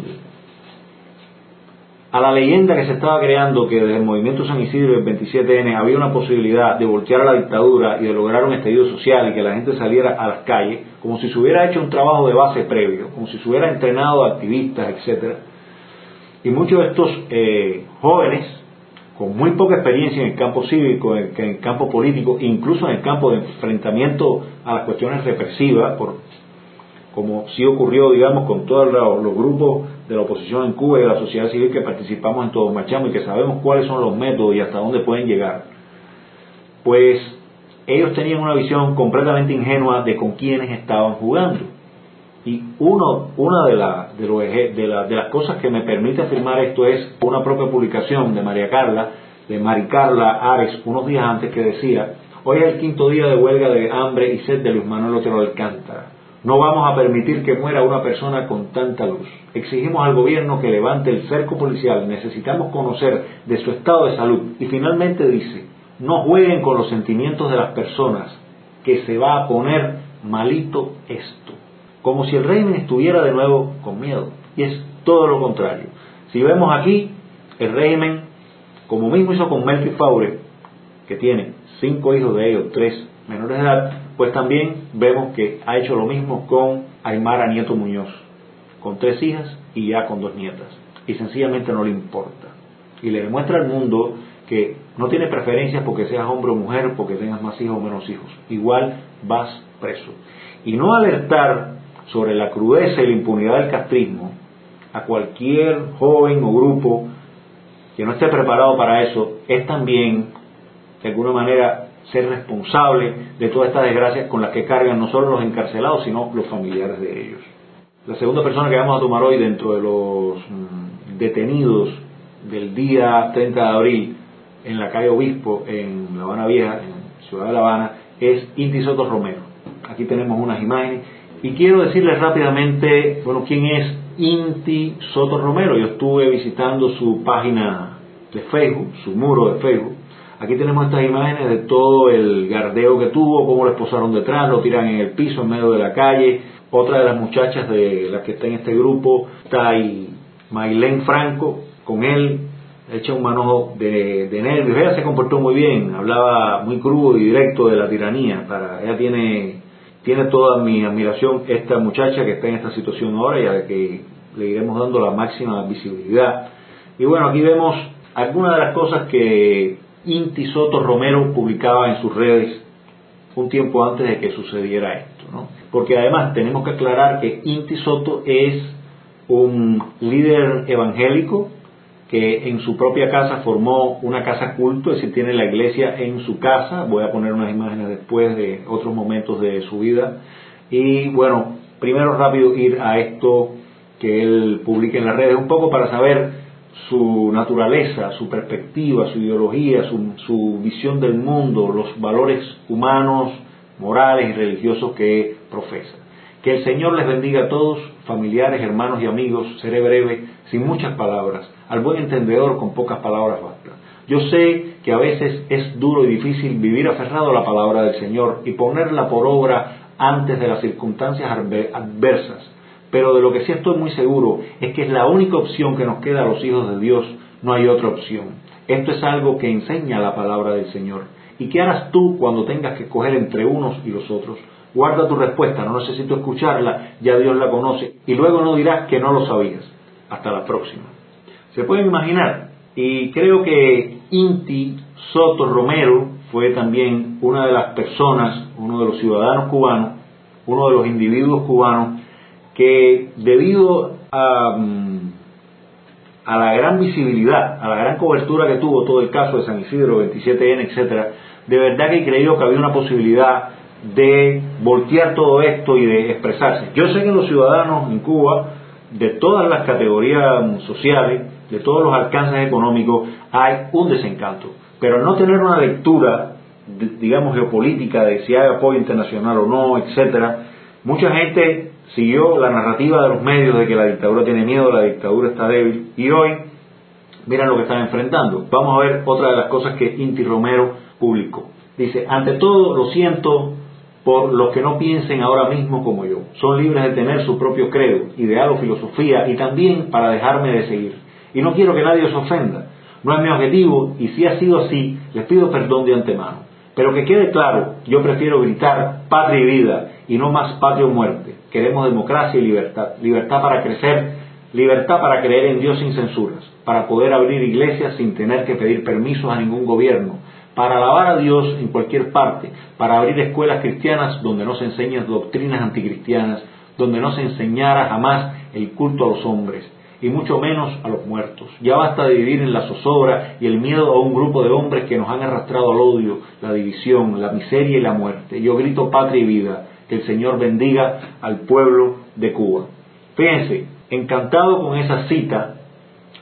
a la leyenda que se estaba creando que desde el movimiento San Isidro del 27N había una posibilidad de voltear a la dictadura y de lograr un estallido social y que la gente saliera a las calles, como si se hubiera hecho un trabajo de base previo, como si se hubiera entrenado a activistas, etcétera. Y muchos de estos eh, jóvenes con muy poca experiencia en el campo cívico, en, el campo político, incluso en el campo de enfrentamiento a las cuestiones represivas, por, como sí ocurrió, digamos, con todos los, grupos de la oposición en Cuba y de la sociedad civil que participamos en Todos Marchamos y que sabemos cuáles son los métodos y hasta dónde pueden llegar, pues ellos tenían una visión completamente ingenua de con quiénes estaban jugando. Y uno, una de, de, de, de, las cosas que me permite afirmar esto es una propia publicación de María Carla, de Mari Carla Ares, unos días antes que decía, hoy es el quinto día de huelga de hambre y sed de Luis Manuel Otero Alcántara. No vamos a permitir que muera una persona con tanta luz. Exigimos al gobierno que levante el cerco policial. Necesitamos conocer de su estado de salud. Y finalmente dice, no jueguen con los sentimientos de las personas, que se va a poner malito esto como si el régimen estuviera de nuevo con miedo. Y es todo lo contrario. Si vemos aquí, el régimen, como mismo hizo con Melky Faure, que tiene cinco hijos de ellos, tres menores de edad, pues también vemos que ha hecho lo mismo con Aymara Nieto Muñoz, con tres hijas y ya con dos nietas. Y sencillamente no le importa. Y le demuestra al mundo que no tiene preferencias porque seas hombre o mujer, porque tengas más hijos o menos hijos. Igual vas preso. Y no alertar sobre la crudeza y la impunidad del castrismo a cualquier joven o grupo que no esté preparado para eso es también, de alguna manera, ser responsable de todas estas desgracias con las que cargan no solo los encarcelados, sino los familiares de ellos. La segunda persona que vamos a tomar hoy dentro de los mm, detenidos del día 30 de abril en la calle Obispo, en La Habana Vieja, en Ciudad de La Habana, es Inti Soto Romero. Aquí tenemos unas imágenes y quiero decirles rápidamente, bueno, quién es Inti Soto Romero. Yo estuve visitando su página de Facebook, su muro de Facebook. Aquí tenemos estas imágenes de todo el gardeo que tuvo, cómo lo esposaron detrás, lo tiran en el piso en medio de la calle. Otra de las muchachas de las que está en este grupo está ahí Mailén Franco, con él, echa un manojo de, de nervios. Ella se comportó muy bien, hablaba muy crudo y directo de la tiranía. Para, ella tiene tiene toda mi admiración esta muchacha que está en esta situación ahora y a la que le iremos dando la máxima visibilidad. Y bueno, aquí vemos algunas de las cosas que Inti Soto Romero publicaba en sus redes un tiempo antes de que sucediera esto. ¿no? Porque además tenemos que aclarar que Inti Soto es un líder evangélico que en su propia casa formó una casa culto, es decir, tiene la iglesia en su casa. Voy a poner unas imágenes después de otros momentos de su vida. Y bueno, primero rápido ir a esto que él publica en las redes, un poco para saber su naturaleza, su perspectiva, su ideología, su, su visión del mundo, los valores humanos, morales y religiosos que profesa. Que el Señor les bendiga a todos, familiares, hermanos y amigos. Seré breve, sin muchas palabras al buen entendedor con pocas palabras basta. Yo sé que a veces es duro y difícil vivir aferrado a la palabra del Señor y ponerla por obra antes de las circunstancias adversas, pero de lo que sí estoy muy seguro es que es la única opción que nos queda a los hijos de Dios, no hay otra opción. Esto es algo que enseña la palabra del Señor. ¿Y qué harás tú cuando tengas que escoger entre unos y los otros? Guarda tu respuesta, no necesito escucharla, ya Dios la conoce, y luego no dirás que no lo sabías. Hasta la próxima. Se pueden imaginar. Y creo que Inti Soto Romero fue también una de las personas, uno de los ciudadanos cubanos, uno de los individuos cubanos que debido a, mm, a la gran visibilidad, a la gran cobertura que tuvo todo el caso de San Isidro, 27N, etcétera, de verdad que creyó que había una posibilidad de voltear todo esto y de expresarse. Yo sé que los ciudadanos en Cuba, de todas las categorías sociales, de todos los alcances económicos, hay un desencanto. Pero al no tener una lectura, digamos, geopolítica de si hay apoyo internacional o no, etcétera, mucha gente siguió la narrativa de los medios de que la dictadura tiene miedo, la dictadura está débil, y hoy miran lo que están enfrentando. Vamos a ver otra de las cosas que Inti Romero publicó. Dice, ante todo lo siento por los que no piensen ahora mismo como yo. Son libres de tener su propio credo, ideal o filosofía y también para dejarme de seguir. Y no quiero que nadie os ofenda. No es mi objetivo y si ha sido así, les pido perdón de antemano. Pero que quede claro, yo prefiero gritar patria y vida y no más patria o muerte. Queremos democracia y libertad. Libertad para crecer, libertad para creer en Dios sin censuras, para poder abrir iglesias sin tener que pedir permisos a ningún gobierno, para alabar a Dios en cualquier parte, para abrir escuelas cristianas donde no se enseñan doctrinas anticristianas, donde no se enseñara jamás el culto a los hombres, y mucho menos a los muertos. Ya basta de vivir en la zozobra y el miedo a un grupo de hombres que nos han arrastrado al odio, la división, la miseria y la muerte. Yo grito patria y vida, que el Señor bendiga al pueblo de Cuba. Fíjense, encantado con esa cita,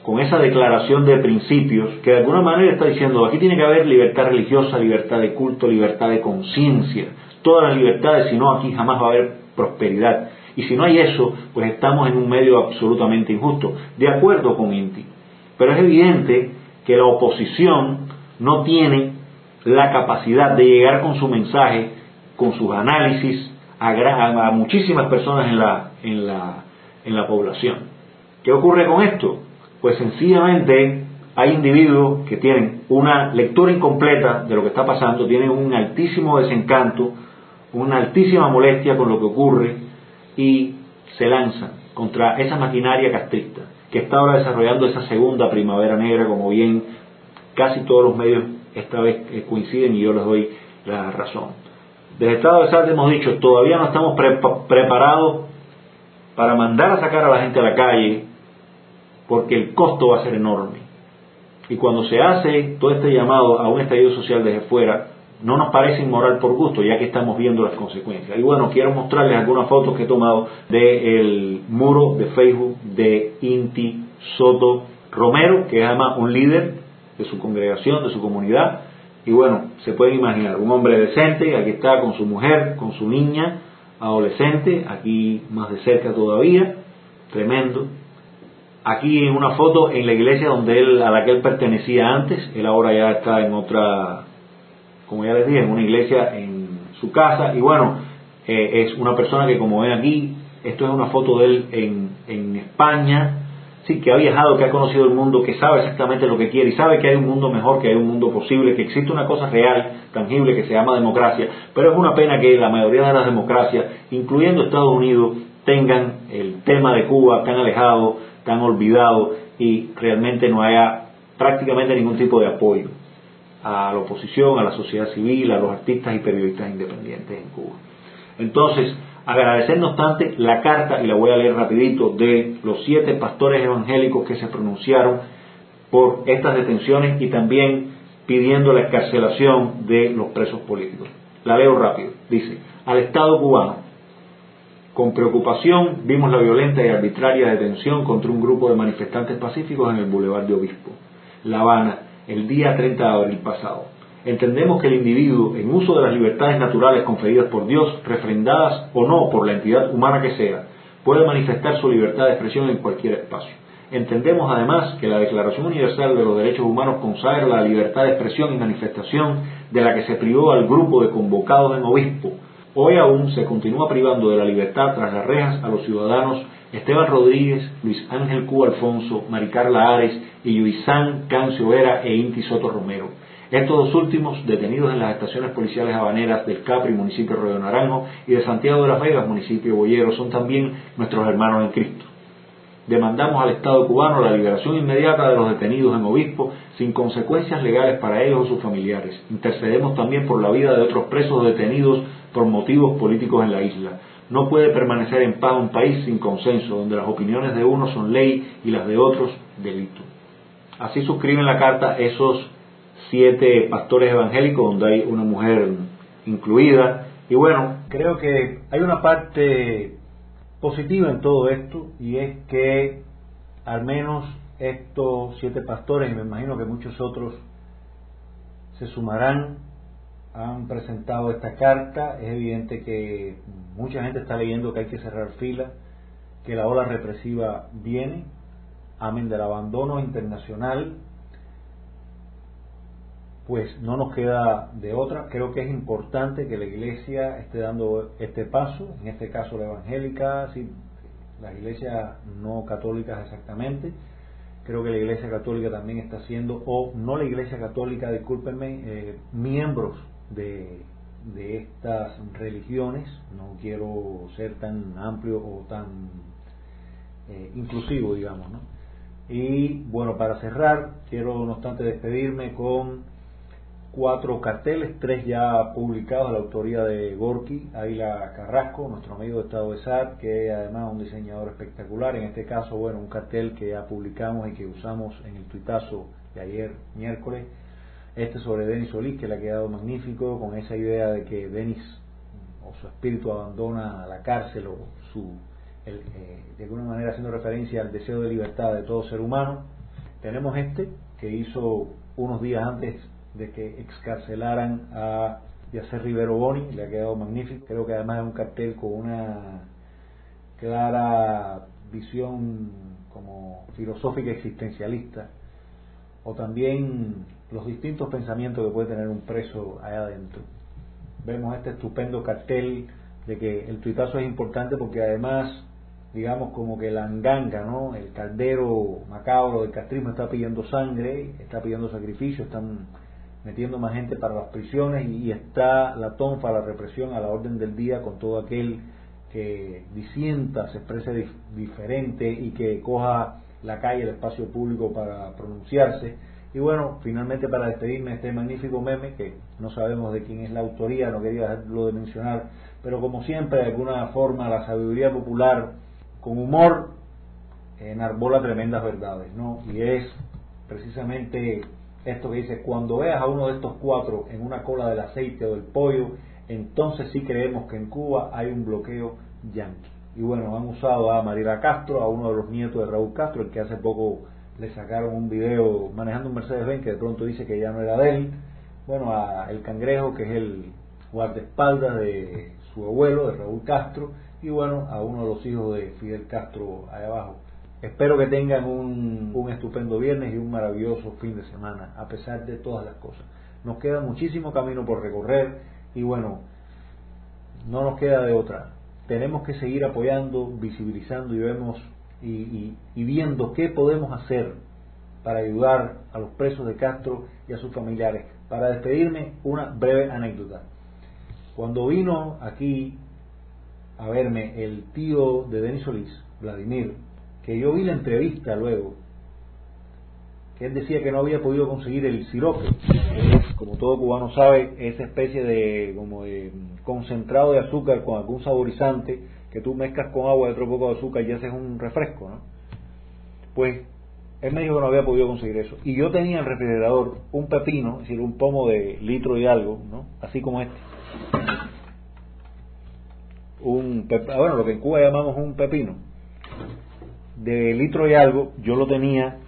con esa declaración de principios, que de alguna manera está diciendo, aquí tiene que haber libertad religiosa, libertad de culto, libertad de conciencia, todas las libertades, si no aquí jamás va a haber prosperidad. Y si no hay eso, pues estamos en un medio absolutamente injusto, de acuerdo con Inti. Pero es evidente que la oposición no tiene la capacidad de llegar con su mensaje, con sus análisis, a, muchísimas personas en la, en, la, en la población. ¿Qué ocurre con esto? Pues sencillamente hay individuos que tienen una lectura incompleta de lo que está pasando, tienen un altísimo desencanto, una altísima molestia con lo que ocurre, y se lanzan contra esa maquinaria castrista que está ahora desarrollando esa segunda primavera negra, como bien casi todos los medios esta vez eh, coinciden y yo les doy la razón. Desde Estado de Salta hemos dicho, todavía no estamos preparados para mandar a sacar a la gente a la calle porque el costo va a ser enorme. Y cuando se hace todo este llamado a un estallido social desde fuera, no nos parece inmoral por gusto, ya que estamos viendo las consecuencias. Y bueno, quiero mostrarles algunas fotos que he tomado del muro de Facebook de Inti Soto Romero, que es además un líder de su congregación, de su comunidad. Y bueno, se pueden imaginar, un hombre decente, aquí está con su mujer, con su niña, adolescente, aquí más de cerca todavía, tremendo. Aquí una foto en la iglesia donde él, a la que él pertenecía antes, él ahora ya está en otra como ya les dije, en una iglesia en su casa. Y bueno, eh, es una persona que como ven aquí, esto es una foto de él en, en España, sí, que ha viajado, que ha conocido el mundo, que sabe exactamente lo que quiere y sabe que hay un mundo mejor, que hay un mundo posible, que existe una cosa real, tangible, que se llama democracia. Pero es una pena que la mayoría de las democracias, incluyendo Estados Unidos, tengan el tema de Cuba tan alejado, tan olvidado y realmente no haya prácticamente ningún tipo de apoyo a la oposición, a la sociedad civil, a los artistas y periodistas independientes en Cuba. Entonces, agradecer no obstante la carta, y la voy a leer rapidito, de los siete pastores evangélicos que se pronunciaron por estas detenciones y también pidiendo la escarcelación de los presos políticos. La leo rápido. Dice, al Estado cubano, con preocupación vimos la violenta y arbitraria detención contra un grupo de manifestantes pacíficos en el Boulevard de Obispo, La Habana, el día 30 de abril pasado. Entendemos que el individuo, en uso de las libertades naturales conferidas por Dios, refrendadas o no por la entidad humana que sea, puede manifestar su libertad de expresión en cualquier espacio. Entendemos además que la Declaración Universal de los Derechos Humanos consagra la libertad de expresión y manifestación de la que se privó al grupo de convocados en obispo. Hoy aún se continúa privando de la libertad tras las rejas a los ciudadanos Esteban Rodríguez, Luis Ángel Q. Alfonso, Maricarla Ares y Yuisán Cancio Vera e Inti Soto Romero. Estos dos últimos, detenidos en las estaciones policiales habaneras del Capri, municipio de Naranjo, y de Santiago de las Vegas, municipio de Boyero, son también nuestros hermanos en Cristo. Demandamos al Estado cubano la liberación inmediata de los detenidos en Obispo, sin consecuencias legales para ellos o sus familiares. Intercedemos también por la vida de otros presos detenidos por motivos políticos en la isla. No puede permanecer en paz un país sin consenso, donde las opiniones de unos son ley y las de otros delito. Así suscriben la carta esos siete pastores evangélicos, donde hay una mujer incluida. Y bueno, creo que hay una parte positiva en todo esto, y es que al menos estos siete pastores, y me imagino que muchos otros, se sumarán han presentado esta carta. Es evidente que mucha gente está leyendo que hay que cerrar fila, que la ola represiva viene, amén del abandono internacional, pues no nos queda de otra. Creo que es importante que la Iglesia esté dando este paso, en este caso la evangélica, sí, las iglesias no católicas exactamente. Creo que la Iglesia Católica también está siendo, o no la Iglesia Católica, discúlpenme, eh, miembros de, estas religiones, no quiero ser tan amplio o tan eh, inclusivo, digamos. ¿no? Y bueno, para cerrar, quiero no obstante despedirme con cuatro carteles, tres ya publicados a la autoría de Gorky Águila Carrasco, nuestro amigo de Estado de SAT, que además es un diseñador espectacular. En este caso, bueno, un cartel que ya publicamos y que usamos en el tuitazo de ayer, miércoles. Este sobre Denis Solís, que le ha quedado magnífico, con esa idea de que Denis o su espíritu abandona la cárcel o su, eh, de alguna manera haciendo referencia al deseo de libertad de todo ser humano. Tenemos este, que hizo unos días antes de que excarcelaran a Yacer Rivero Boni, le ha quedado magnífico. Creo que además es un cartel con una clara visión como filosófica existencialista, o también los distintos pensamientos que puede tener un preso allá adentro. Vemos este estupendo cartel de que el tuitazo es importante porque además, digamos como que la anganga, ¿no? el caldero macabro del castrismo está pidiendo sangre, está pidiendo sacrificio, están metiendo más gente para las prisiones y, está la tonfa, la represión a la orden del día con todo aquel que disienta, se exprese diferente y que coja la calle, el espacio público para pronunciarse. Y bueno, finalmente para despedirme este magnífico meme, que no sabemos de quién es la autoría, no quería dejarlo de mencionar, pero como siempre, de alguna forma, la sabiduría popular, con humor, enarbola tremendas verdades, ¿no? Y es precisamente esto que dice, cuando veas a uno de estos cuatro en una cola del aceite o del pollo, entonces sí creemos que en Cuba hay un bloqueo yanqui. Y bueno, han usado a Mariela Castro, a uno de los nietos de Raúl Castro, el que hace poco le sacaron un video manejando un Mercedes-Benz que de pronto dice que ya no era de él. Bueno, a El Cangrejo, que es el guardaespaldas de su abuelo, de Raúl Castro, y bueno, a uno de los hijos de Fidel Castro allá abajo. Espero que tengan un, un estupendo viernes y un maravilloso fin de semana, a pesar de todas las cosas. Nos queda muchísimo camino por recorrer y bueno, no nos queda de otra. Tenemos que seguir apoyando, visibilizando y vemos y, y, viendo qué podemos hacer para ayudar a los presos de Castro y a sus familiares. Para despedirme, una breve anécdota. Cuando vino aquí a verme el tío de Denis Solís, Vladimir, que yo vi la entrevista luego, que él decía que no había podido conseguir el sirope, como todo cubano sabe, esa especie de, como de concentrado de azúcar con algún saborizante que tú mezclas con agua y otro poco de azúcar y haces un refresco, ¿no? Pues él me dijo que no había podido conseguir eso. Y yo tenía en el refrigerador un pepino, es decir, un pomo de litro y algo, ¿no? Así como este. Un, bueno, lo que en Cuba llamamos un pepino de litro y algo, yo lo tenía,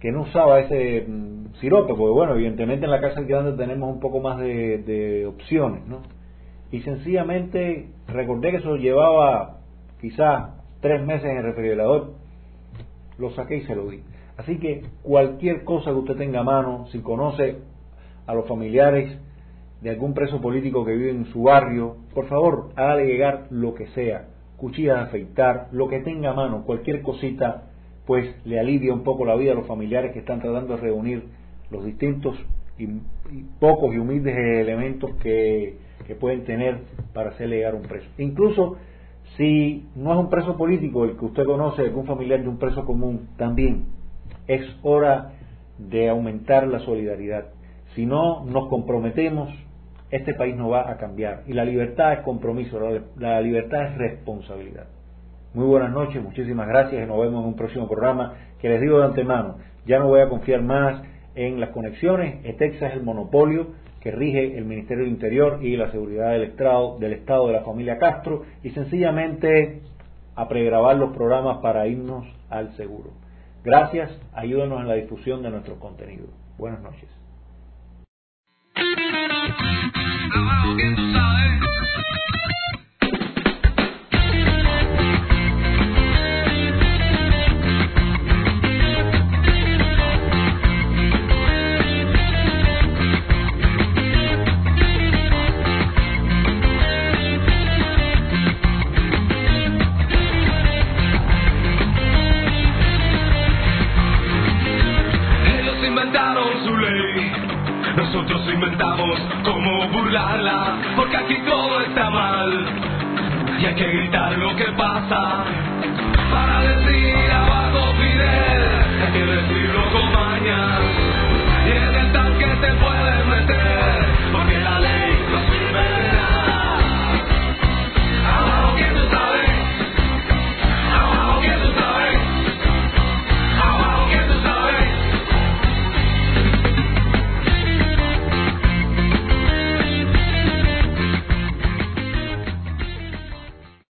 que no usaba ese mm, sirope, porque bueno, evidentemente en la casa grande tenemos un poco más de, de opciones, ¿no? Y sencillamente recordé que eso llevaba quizás tres meses en el refrigerador, lo saqué y se lo di. Así que cualquier cosa que usted tenga a mano, si conoce a los familiares de algún preso político que vive en su barrio, por favor, hágale llegar lo que sea cuchillas de afeitar, lo que tenga a mano, cualquier cosita, pues le alivia un poco la vida a los familiares que están tratando de reunir los distintos y, pocos y humildes elementos que, que pueden tener para hacerle llegar un preso. Incluso si no es un preso político el que usted conoce, algún familiar de un preso común, también es hora de aumentar la solidaridad. Si no nos comprometemos este país no va a cambiar. Y la libertad es compromiso, la, libertad es responsabilidad. Muy buenas noches, muchísimas gracias y nos vemos en un próximo programa que les digo de antemano, ya no voy a confiar más en las conexiones, ETEXA es el monopolio que rige el Ministerio del Interior y la seguridad del Estado, del Estado de la familia Castro y sencillamente a pregrabar los programas para irnos al seguro. Gracias, ayúdanos en la difusión de nuestros contenidos. Buenas noches. porque aquí todo está mal. Y hay que gritar lo que pasa, para decir abajo Fidel, hay que decirlo con mañas. Y en el tanque se puede